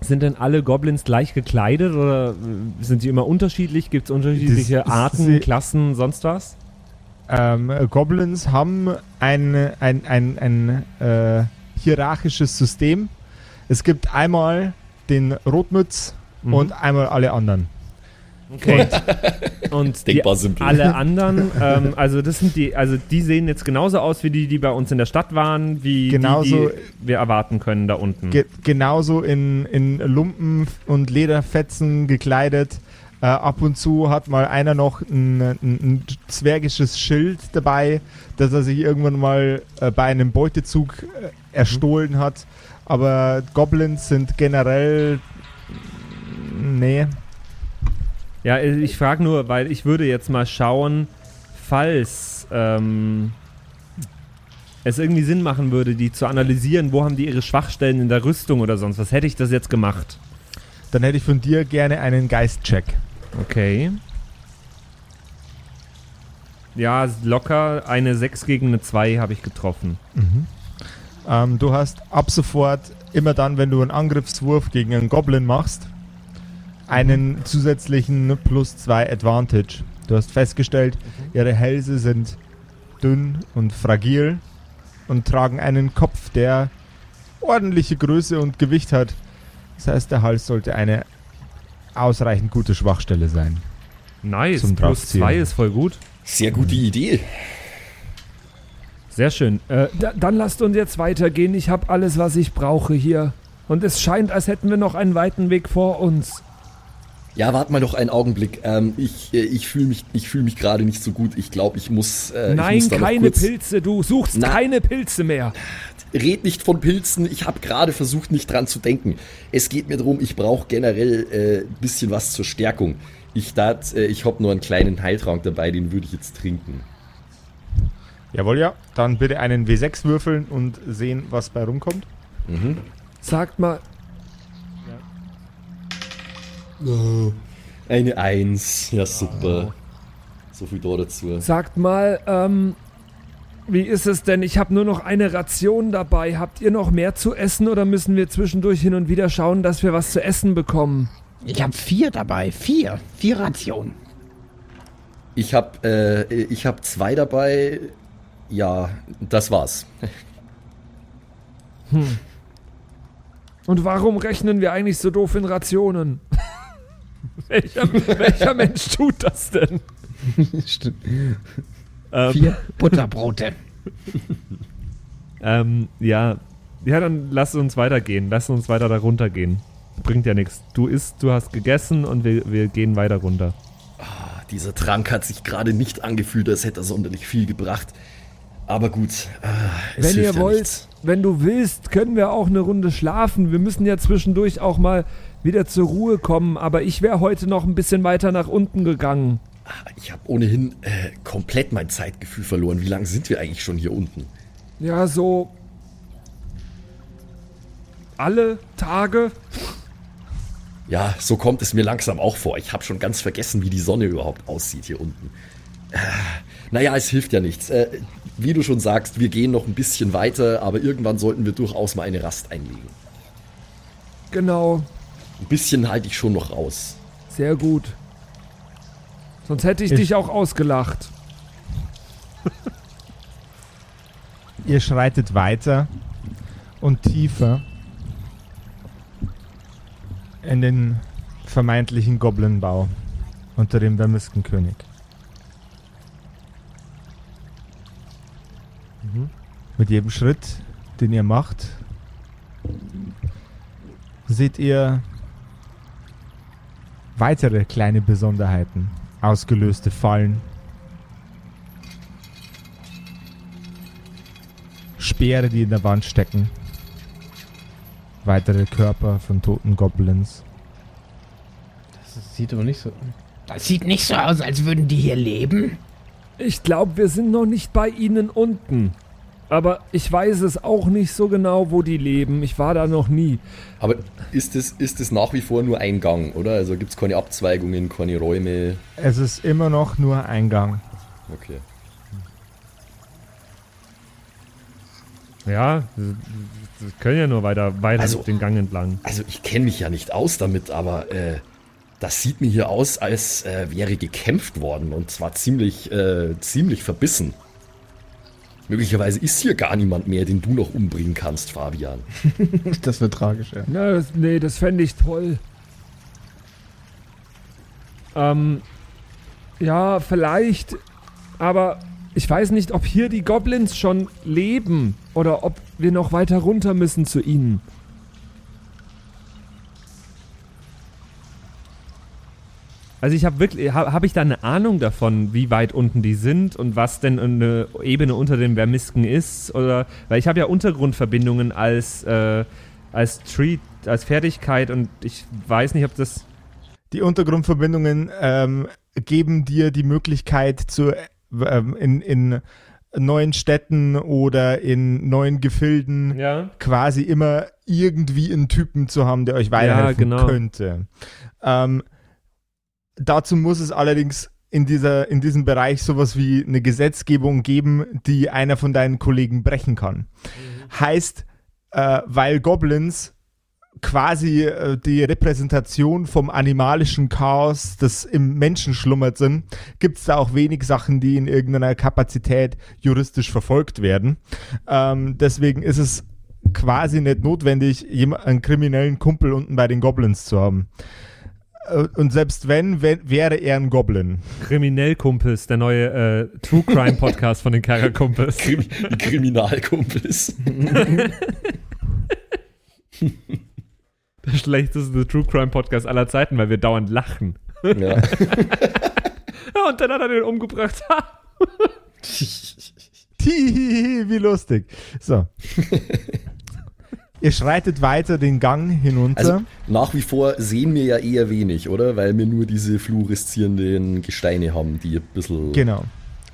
sind denn alle Goblins gleich gekleidet oder sind sie immer unterschiedlich? Gibt es unterschiedliche
Das-
Arten,
sie-
Klassen, sonst was?
Ähm, äh, Goblins haben ein, ein, ein, ein äh, hierarchisches System. Es gibt einmal den Rotmütz
Mhm.
und einmal alle anderen.
Okay. Und die,
Denkbar simpel.
alle anderen, ähm, also das sind die, also die sehen jetzt genauso aus wie die, die bei uns in der Stadt waren, wie
Genauso-
die, die wir erwarten können da unten.
Ge genauso in, in Lumpen und Lederfetzen gekleidet. Äh, ab und zu hat mal einer noch ein, ein, ein zwergisches Schild dabei, das er sich irgendwann mal äh, bei einem Beutezug äh, erstohlen hat. Aber Goblins sind generell. Nee.
Ja, ich frage nur, weil ich würde jetzt mal schauen, falls ähm, es irgendwie Sinn machen würde, die zu analysieren, wo haben die ihre Schwachstellen in der Rüstung oder sonst was, hätte ich das jetzt gemacht.
Dann hätte ich von dir gerne einen Geist-Check.
Okay. Ja, locker eine 6 gegen eine 2 habe ich getroffen.
Ähm, du hast ab sofort, immer dann, wenn du einen Angriffswurf gegen einen Goblin machst, einen zusätzlichen plus 2 Advantage. Du hast festgestellt, ihre Hälse sind dünn und fragil und tragen einen Kopf, der ordentliche Größe und Gewicht hat. Das heißt, der Hals sollte eine ausreichend gute Schwachstelle sein.
Nice,
Zum
plus
Draufziehen.
2 ist voll gut.
Sehr gute Idee.
Sehr schön. Äh, da, dann lasst uns jetzt weitergehen. Ich habe alles, was ich brauche hier. Und es scheint, als hätten wir noch einen weiten Weg vor uns.
Ja, warte mal doch einen Augenblick. Ähm, ich äh, ich fühle mich, ich fühl mich gerade nicht so gut. Ich glaube, ich muss. Äh, ich
Nein,
muss da noch
keine
kurz,
Pilze. Du suchst
Na.
keine Pilze mehr.
Red nicht von Pilzen. Ich habe gerade versucht, nicht dran zu denken. Es geht mir darum, ich brauche generell äh, ein bisschen was zur Stärkung. Ich dat, äh, ich habe nur einen kleinen Heiltrank dabei, den würde ich jetzt trinken.
Jawohl, ja. Dann bitte einen W6 würfeln und sehen, was bei rumkommt.
Mhm.
Sagt mal,
Eine Eins. Ja, super. So viel da dazu.
sagt mal, ähm, wie ist es denn? Ich habe nur noch eine Ration dabei. Habt ihr noch mehr zu essen oder müssen wir zwischendurch hin und wieder schauen, dass wir was zu essen bekommen?
Ich habe vier dabei. Vier. Vier Rationen.
Ich habe äh, ich hab zwei dabei. Ja, das war's.
Und warum rechnen wir eigentlich so doof in Rationen? welcher, welcher Mensch tut das denn?
Stimmt.
Ähm,
Vier Butterbrote.
ähm, ja. Ja, dann lass uns weitergehen. Lass uns weiter da runtergehen. Bringt ja nichts. Du isst, du hast gegessen und wir, wir gehen weiter runter.
Ah, Dieser Trank hat sich gerade nicht angefühlt, als hätte er sonderlich viel gebracht. Aber gut, ah, es
Wenn ihr
ja
wollt,
nichts.
wenn du willst, können wir auch eine Runde schlafen. Wir müssen ja zwischendurch auch mal wieder zur Ruhe kommen, aber ich wäre heute noch ein bisschen weiter nach unten gegangen.
Ah, Ich habe ohnehin äh, komplett mein Zeitgefühl verloren. Wie lange sind wir eigentlich schon hier unten?
Ja, so alle Tage.
Ja, so kommt es mir langsam auch vor. Ich habe schon ganz vergessen, wie die Sonne überhaupt aussieht hier unten. Äh, naja, es hilft ja nichts. Äh, wie du schon sagst, wir gehen noch ein bisschen weiter, aber irgendwann sollten wir durchaus mal eine Rast einlegen.
Genau,
Ein bisschen halte ich schon noch raus.
sehr gut. Sonst hätte ich,
Ich-
dich auch ausgelacht.
Ihr schreitet weiter und tiefer in den vermeintlichen Goblinbau unter dem Vermiskenkönig. Mit jedem Schritt, den ihr macht, seht ihr weitere kleine Besonderheiten, ausgelöste Fallen, Speere, die in der Wand stecken. Weitere Körper von toten Goblins.
Das sieht aber nicht so.
Das sieht nicht so aus, als würden die hier leben.
Ich glaube, wir sind noch nicht bei ihnen unten. Aber ich weiß es auch nicht so genau, wo die leben. Ich war da noch nie.
Aber ist es, ist es nach wie vor nur ein Gang, oder? Also gibt es keine Abzweigungen, keine Räume?
Es ist immer noch nur Eingang.
Okay.
Ja, wir wir können ja nur weiter, weiter
Also-
den Gang entlang.
Also ich kenne mich ja nicht aus damit, aber äh, das sieht mir hier aus, als äh, wäre gekämpft worden und zwar ziemlich, äh, ziemlich verbissen. Möglicherweise ist hier gar niemand mehr, den du noch umbringen kannst, Fabian.
Das wird tragisch, ja.
Na, das, nee, das fände ich toll. Ähm, ja, vielleicht. Aber ich weiß nicht, ob hier die Goblins schon leben oder ob wir noch weiter runter müssen zu ihnen.
Also ich habe wirklich, habe hab ich da eine Ahnung davon, wie weit unten die sind und was denn eine Ebene unter dem Vermisken ist? Oder weil ich habe ja Untergrundverbindungen als äh, als Treat, als Fertigkeit und ich weiß nicht, ob das
Die Untergrundverbindungen ähm, geben dir die Möglichkeit, zu, ähm, in, in neuen Städten oder in neuen Gefilden
ja
quasi immer irgendwie einen Typen zu haben, der euch weiterhelfen
genau.
könnte. Ähm, dazu muss es allerdings in, dieser, in diesem Bereich sowas wie eine Gesetzgebung geben, die einer von deinen Kollegen brechen kann. Heißt, äh, weil Goblins quasi äh, die Repräsentation vom animalischen Chaos, das im Menschen schlummert sind, gibt es da auch wenig Sachen, die in irgendeiner Kapazität juristisch verfolgt werden. Ähm, deswegen ist es quasi nicht notwendig, einen kriminellen Kumpel unten bei den Goblins zu haben. Äh, Und selbst wenn, wenn wäre er ein Goblin.
Kriminellkumpels, der neue äh, True Crime Podcast von den Kerkerkumpels.
Krim die Kriminalkumpels.
Der schlechteste True Crime Podcast aller Zeiten, weil wir dauernd lachen.
ja.
Ja, und dann hat er den umgebracht.
Tihihihi, wie lustig. So. Ihr schreitet weiter den Gang hinunter.
Also nach wie vor sehen wir ja eher wenig, oder? Weil wir nur diese fluoreszierenden Gesteine haben, die ein bisschen...
Genau.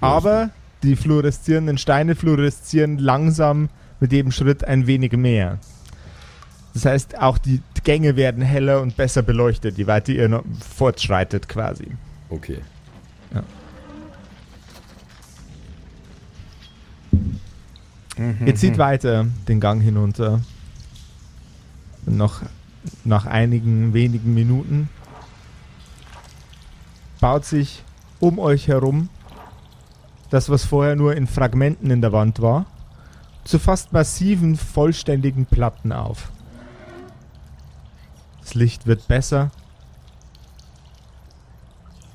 Aber die fluoreszierenden Steine fluoreszieren langsam mit jedem Schritt ein wenig mehr. Das heißt, auch die Gänge werden heller und besser beleuchtet, je weiter ihr noch fortschreitet quasi.
Okay.
Ihr zieht weiter den Gang hinunter. Noch nach einigen wenigen Minuten baut sich um euch herum das, was vorher nur in Fragmenten in der Wand war, zu fast massiven, vollständigen Platten auf. Das Licht wird besser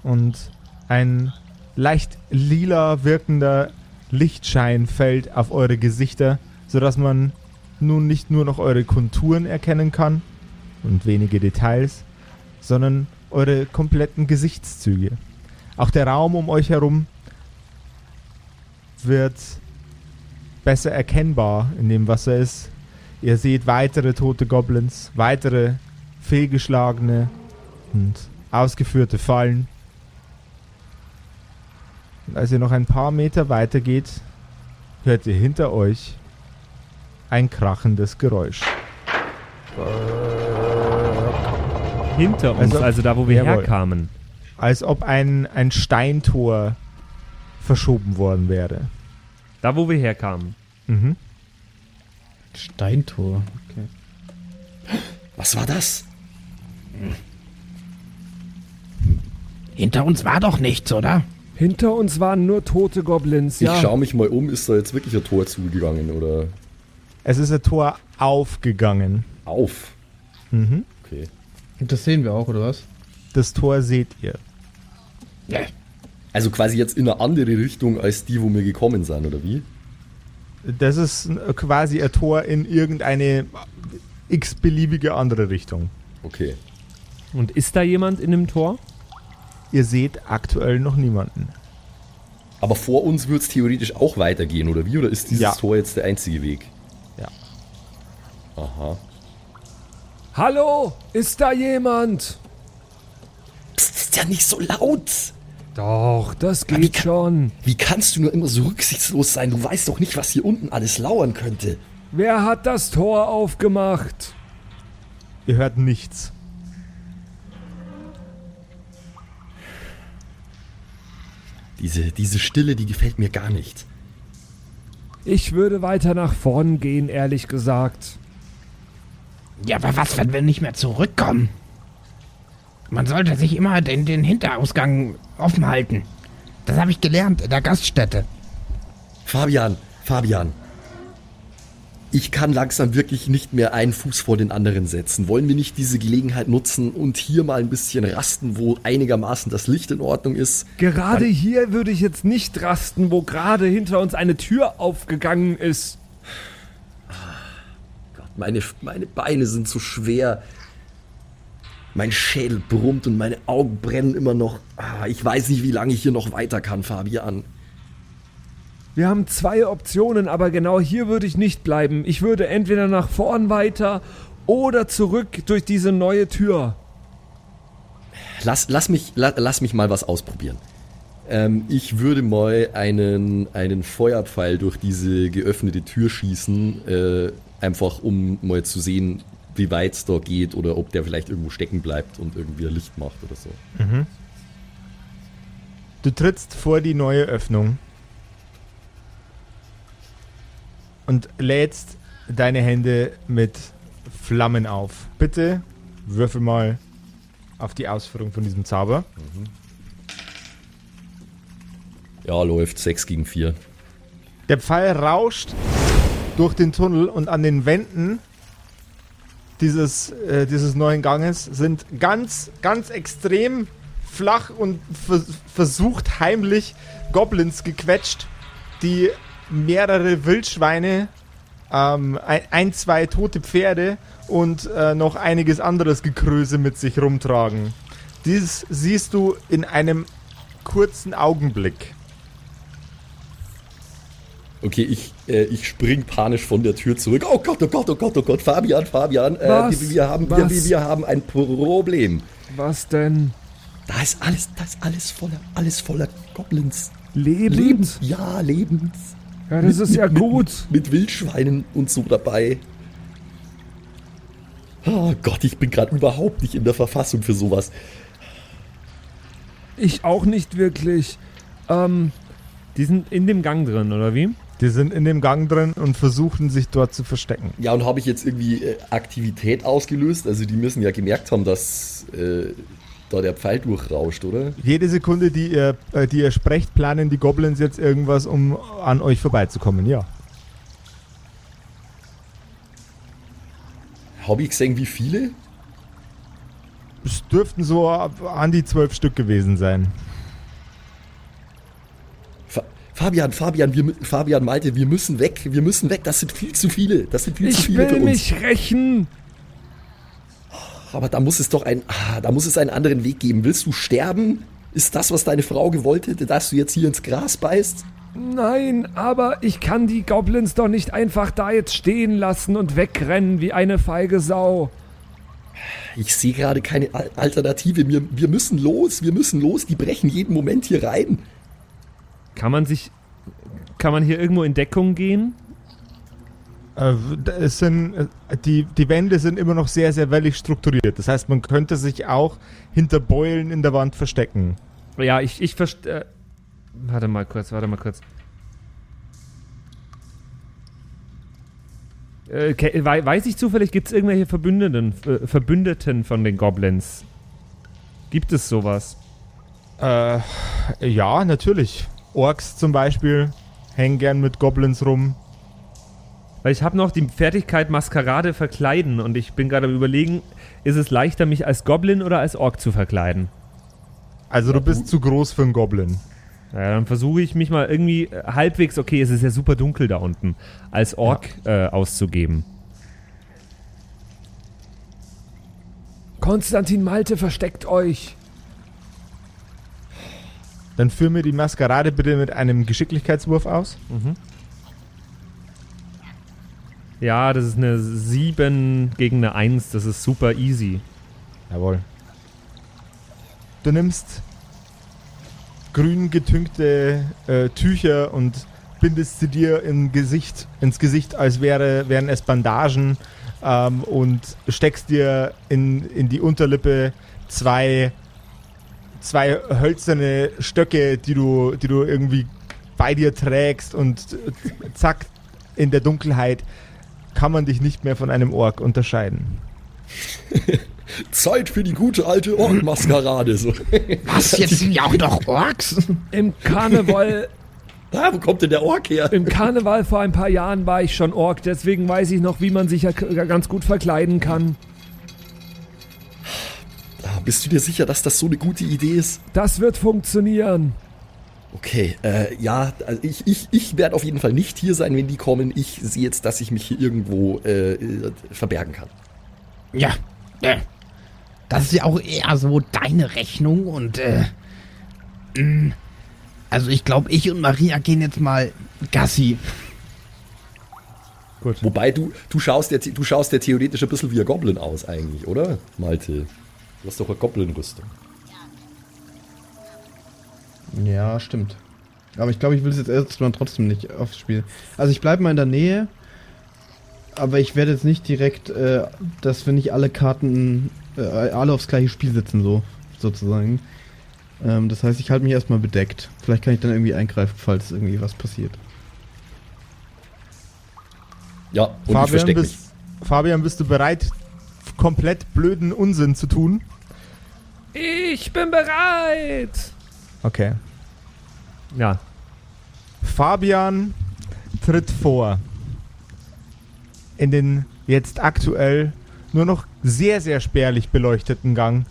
und ein leicht lila wirkender Lichtschein fällt auf eure Gesichter, sodass man nun nicht nur noch eure Konturen erkennen kann und wenige Details, sondern eure kompletten Gesichtszüge. Auch der Raum um euch herum wird besser erkennbar in dem, was er ist. Ihr seht weitere tote Goblins, weitere fehlgeschlagene und ausgeführte Fallen. Und als ihr noch ein paar Meter weiter geht, hört ihr hinter euch ein krachendes Geräusch.
Hinter uns,
Also-
also, da, wo wir
Jawohl.
herkamen.
Als ob ein, ein Steintor verschoben worden wäre.
Da, wo wir herkamen.
Mhm.
Steintor. Okay.
Was war das?
Hinter uns war doch nichts, oder?
Hinter uns waren nur tote Goblins, ja.
Ich schaue mich mal um, ist da jetzt wirklich ein Tor zugegangen oder
Es ist ein Tor aufgegangen.
auf?
Mhm.
Okay.
Und das sehen wir auch, oder was?
Das Tor seht ihr.
Ja.
Also quasi jetzt in eine andere Richtung als die, wo wir gekommen sind, oder wie?
Das ist quasi ein Tor in irgendeine x-beliebige andere Richtung.
Okay.
Und ist da jemand in dem Tor?
Ihr seht aktuell noch niemanden.
Aber vor uns wird es theoretisch auch weitergehen, oder wie? Oder ist dieses
Ja.
Tor jetzt der einzige Weg? Aha.
Hallo, ist da jemand?
Psst, ist ja nicht so laut!
Doch, das
wie
geht
kann-
schon.
Wie kannst du nur immer so rücksichtslos sein? Du weißt doch nicht, was hier unten alles lauern könnte.
Wer hat das Tor aufgemacht?
Ihr hört nichts.
Diese, diese Stille, die gefällt mir gar nicht.
Ich würde weiter nach vorn gehen, ehrlich gesagt.
Ja, aber was, wenn wir nicht mehr zurückkommen? Man sollte sich immer den, den Hinterausgang offen halten. Das habe ich gelernt in der Gaststätte.
Fabian, Fabian. Ich kann langsam wirklich nicht mehr einen Fuß vor den anderen setzen. Wollen wir nicht diese Gelegenheit nutzen und hier mal ein bisschen rasten, wo einigermaßen das Licht in Ordnung ist?
Gerade hier würde ich jetzt nicht rasten, wo gerade hinter uns eine Tür aufgegangen ist.
Meine, meine Beine sind zu schwer. Mein Schädel brummt und meine Augen brennen immer noch. Ah, ich weiß nicht, wie lange ich hier noch weiter kann, Fabian.
Wir haben zwei Optionen, aber genau hier würde ich nicht bleiben. Ich würde entweder nach vorn weiter oder zurück durch diese neue Tür.
Lass, lass, mich, la, lass mich mal was ausprobieren. Ähm, ich würde mal einen, einen Feuerpfeil durch diese geöffnete Tür schießen, äh, einfach um mal zu sehen, wie weit es da geht oder ob der vielleicht irgendwo stecken bleibt und irgendwie ein Licht macht oder so.
Du trittst vor die neue Öffnung und lädst deine Hände mit Flammen auf. Bitte würfel mal auf die Ausführung von diesem Zauber.
Ja, läuft 6 gegen 4.
Der Pfeil rauscht durch den Tunnel und an den Wänden dieses, äh, dieses neuen Ganges sind ganz, ganz extrem flach und vers versucht heimlich Goblins gequetscht, die mehrere Wildschweine, ähm, ein, zwei tote Pferde und äh, noch einiges anderes Gekröse mit sich rumtragen. Dies siehst du in einem kurzen Augenblick.
Okay, ich, äh, ich spring panisch von der Tür zurück. Oh Gott, oh Gott, oh Gott, oh Gott, Fabian, Fabian, äh,
Was?
wir, haben, wir, wir, haben ein Problem.
Was denn?
Da ist alles, da ist alles voller, alles voller Goblins.
Lebend?
Ja, lebend.
Ja, das ist ja
mit,
gut.
Mit, mit Wildschweinen und so dabei. Oh Gott, ich bin gerade überhaupt nicht in der Verfassung für sowas.
Ich auch nicht wirklich. Ähm,
Die sind in dem Gang drin, oder wie?
Die sind in dem Gang drin und versuchen sich dort zu verstecken.
Ja, und habe ich jetzt irgendwie äh, Aktivität ausgelöst? Also die müssen ja gemerkt haben, dass, äh, da der Pfeil durchrauscht, oder?
Jede Sekunde, die ihr, äh, die ihr sprecht, planen die Goblins jetzt irgendwas, um an euch vorbeizukommen, ja.
Habe ich gesehen, wie viele?
Es dürften so an die zwölf Stück gewesen sein.
Fa Fabian, Fabian, wir, Fabian meinte, wir müssen weg, wir müssen weg, das sind viel zu viele, das sind viel zu
Ich
viele für
will
uns.
mich rächen.
Aber da muss es doch ein, ah, da muss es einen anderen Weg geben. Willst du sterben? Ist das, was deine Frau gewollt hätte, dass du jetzt hier ins Gras beißt?
Nein, aber ich kann die Goblins doch nicht einfach da jetzt stehen lassen und wegrennen wie eine feige Sau.
Ich sehe gerade keine Al Alternative. Wir, wir müssen los, wir müssen los. Die brechen jeden Moment hier rein.
Kann man sich. Kann man hier irgendwo in Deckung gehen?
Äh, es sind, äh, die, die Wände sind immer noch sehr, sehr wellig strukturiert. Das heißt, man könnte sich auch hinter Beulen in der Wand verstecken.
Ja, ich, ich verstehe. Äh, warte mal kurz, warte mal kurz. Äh, ke- wei- weiß ich zufällig, gibt es irgendwelche Verbündeten, äh, Verbündeten von den Goblins? Gibt es sowas?
Äh, ja, natürlich. Orks zum Beispiel hängen gern mit Goblins rum.
Weil ich habe noch die Fertigkeit Maskerade verkleiden und ich bin gerade am überlegen, ist es leichter, mich als Goblin oder als Ork zu verkleiden?
Also du bist zu groß für einen Goblin.
Ja, dann versuche ich mich mal irgendwie äh, halbwegs, okay, es ist ja super dunkel da unten, als Ork äh, auszugeben.
Konstantin Malte, versteckt euch.
Dann führ mir die Maskerade bitte mit einem Geschicklichkeitswurf aus.
Ja, das ist eine 7 gegen eine 1, das ist super easy.
Jawohl. Du nimmst grün getünkte äh, Tücher und bindest sie dir in Gesicht, ins Gesicht, als wäre, wären es Bandagen ähm, und steckst dir in, in die Unterlippe zwei, zwei hölzerne Stöcke, die du, die du irgendwie bei dir trägst und zack, in der Dunkelheit kann man dich nicht mehr von einem Ork unterscheiden.
Zeit für die gute alte Ork-Maskerade. So.
Was, jetzt sind ja auch noch Orks?
Im Karneval,
ah, wo kommt denn der Ork her?
im Karneval vor ein paar Jahren war ich schon Ork, deswegen weiß ich noch, wie man sich ja ganz gut verkleiden kann.
Ah, bist du dir sicher, dass das so eine gute Idee ist?
Das wird funktionieren.
Okay, äh, ja, also ich, ich, ich werde auf jeden Fall nicht hier sein, wenn die kommen. Ich sehe jetzt, dass ich mich hier irgendwo äh, verbergen kann.
Ja, äh, das ist ja auch eher so deine Rechnung und äh, mh, also ich glaube, ich und Maria gehen jetzt mal Gassi.
Wobei du, du schaust ja, du schaust ja theoretisch ein bisschen wie ein Goblin aus eigentlich, oder? Malte. Du hast doch eine Goblin-Rüstung.
Ja, stimmt. Aber ich glaube, ich will es jetzt erstmal trotzdem nicht aufs Spiel. Also ich bleibe mal in der Nähe, aber ich werde jetzt nicht direkt, äh, dass wir nicht alle Karten äh, alle aufs gleiche Spiel sitzen, so sozusagen. Ähm, das heißt, ich halte mich erstmal bedeckt. Vielleicht kann ich dann irgendwie eingreifen, falls irgendwie was passiert.
Ja, und ich
Fabian bist, Fabian, bist du bereit, komplett blöden Unsinn zu tun?
Ich bin bereit.
Okay.
Ja,
Fabian tritt vor in den jetzt aktuell nur noch sehr, sehr spärlich beleuchteten Gang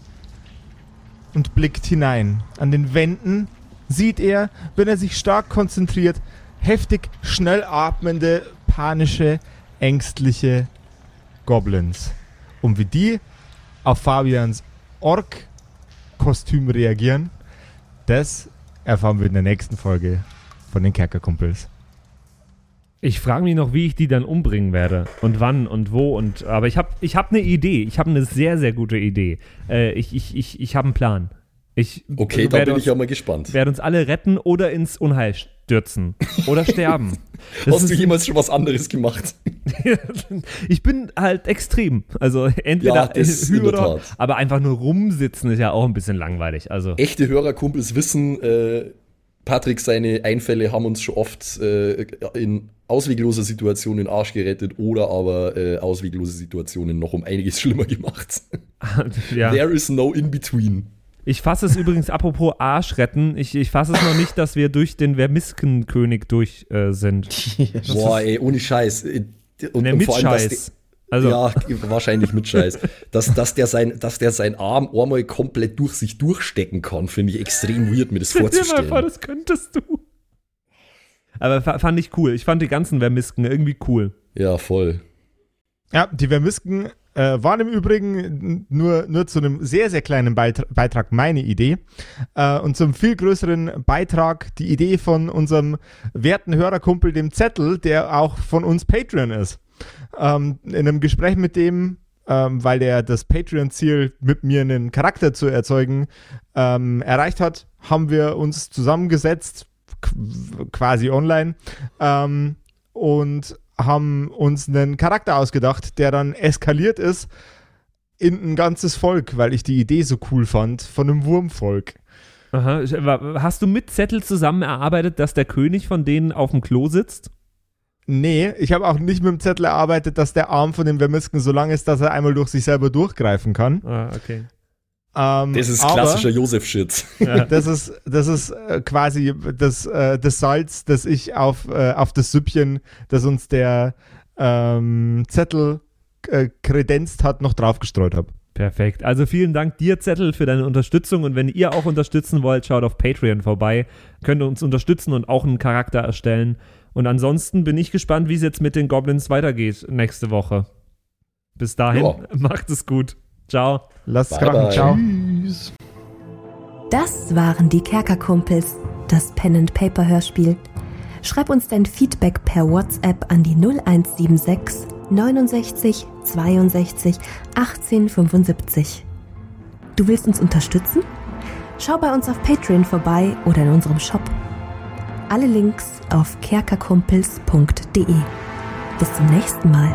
und blickt hinein. An den Wänden sieht er, wenn er sich stark konzentriert, heftig schnell atmende, panische, ängstliche Goblins. Und wie die auf Fabians Ork-Kostüm reagieren, das erfahren wir in der nächsten Folge von den Kerkerkumpels.
ich frage mich noch, wie ich die dann umbringen werde und wann und wo und aber ich habe ich hab eine Idee, ich habe eine sehr sehr gute Idee. Äh, ich ich ich ich habe einen Plan. Ich
Okay, da bin
uns,
ich ja mal gespannt.
werde uns alle retten oder ins Unheil stürzen oder sterben. Das
Hast du jemals schon was anderes gemacht?
ich bin halt extrem. Also entweder
Ja, Tat.
aber einfach nur rumsitzen ist ja auch ein bisschen langweilig. Also
Echte Hörerkumpels wissen, äh, Patrick, seine Einfälle haben uns schon oft äh, in auswegloser Situation in Arsch gerettet oder aber äh, ausweglose Situationen noch um einiges schlimmer gemacht.
ja.
There is no in between.
Ich fasse es übrigens, apropos Arsch retten, ich, ich fasse es noch nicht, dass wir durch den Vermiskenkönig durch äh, sind.
Boah, ey, ohne Scheiß. Und,
Ne,
und
mit
vor allem, dass
Scheiß.
die-
Also,
ja, wahrscheinlich mit Scheiß. dass, dass, der sein, dass der seinen Arm einmal komplett durch sich durchstecken kann, finde ich extrem weird, mir das
stell dir mal
vorzustellen.
vor, das könntest du. Aber fa- fand ich cool. Ich fand die ganzen Vermisken irgendwie cool.
Ja, voll.
Ja, die Vermisken äh, waren im Übrigen nur, nur zu einem sehr, sehr kleinen Beitra Beitrag meine Idee. Äh, und zum viel größeren Beitrag die Idee von unserem werten Hörerkumpel, dem Zettel, der auch von uns Patreon ist. Ähm, in einem Gespräch mit dem, ähm, weil der das Patreon-Ziel, mit mir einen Charakter zu erzeugen, ähm, erreicht hat, haben wir uns zusammengesetzt, qu- quasi online, ähm, und haben uns einen Charakter ausgedacht, der dann eskaliert ist in ein ganzes Volk, weil ich die Idee so cool fand, von einem Wurmvolk.
Aha. Hast du mit Zettel zusammen erarbeitet, dass der König von denen auf dem Klo sitzt?
Nee, ich habe auch nicht mit dem Zettel erarbeitet, dass der Arm von dem Vermisken so lang ist, dass er einmal durch sich selber durchgreifen kann.
Ah, okay.
Ähm,
Das ist klassischer Josef-Shit.
Das ist, das ist äh, quasi das, äh, das Salz, das ich auf, äh, auf das Süppchen, das uns der ähm, Zettel äh, kredenzt hat, noch draufgestreut habe.
Perfekt. Also vielen Dank dir, Zettel, für deine Unterstützung. Und wenn ihr auch unterstützen wollt, schaut auf Patreon vorbei. Könnt ihr uns unterstützen und auch einen Charakter erstellen. Und ansonsten bin ich gespannt, wie es jetzt mit den Goblins weitergeht nächste Woche. Bis dahin,
Ja.
macht es gut. Ciao.
Lasst
Bye,
krachen.
bye.
Ciao.
Tschüss.
Das waren die Kerkerkumpels, das Pen and Paper Hörspiel. Schreib uns dein Feedback per WhatsApp an die 0176 69 62 18 75. Du willst uns unterstützen? Schau bei uns auf Patreon vorbei oder in unserem Shop. Alle Links auf kerkerkumpels.de. Bis zum nächsten Mal.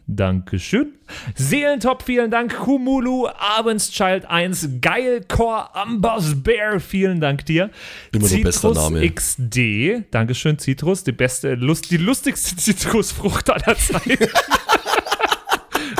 Dankeschön. Seelentop, vielen Dank. Kumulu, Abendschild 1, Geilcore, Ambers Bear, vielen Dank dir.
Immer bester Name.
XD, Dankeschön, Citrus, die beste, Lust, die lustigste Zitrusfrucht aller Zeiten.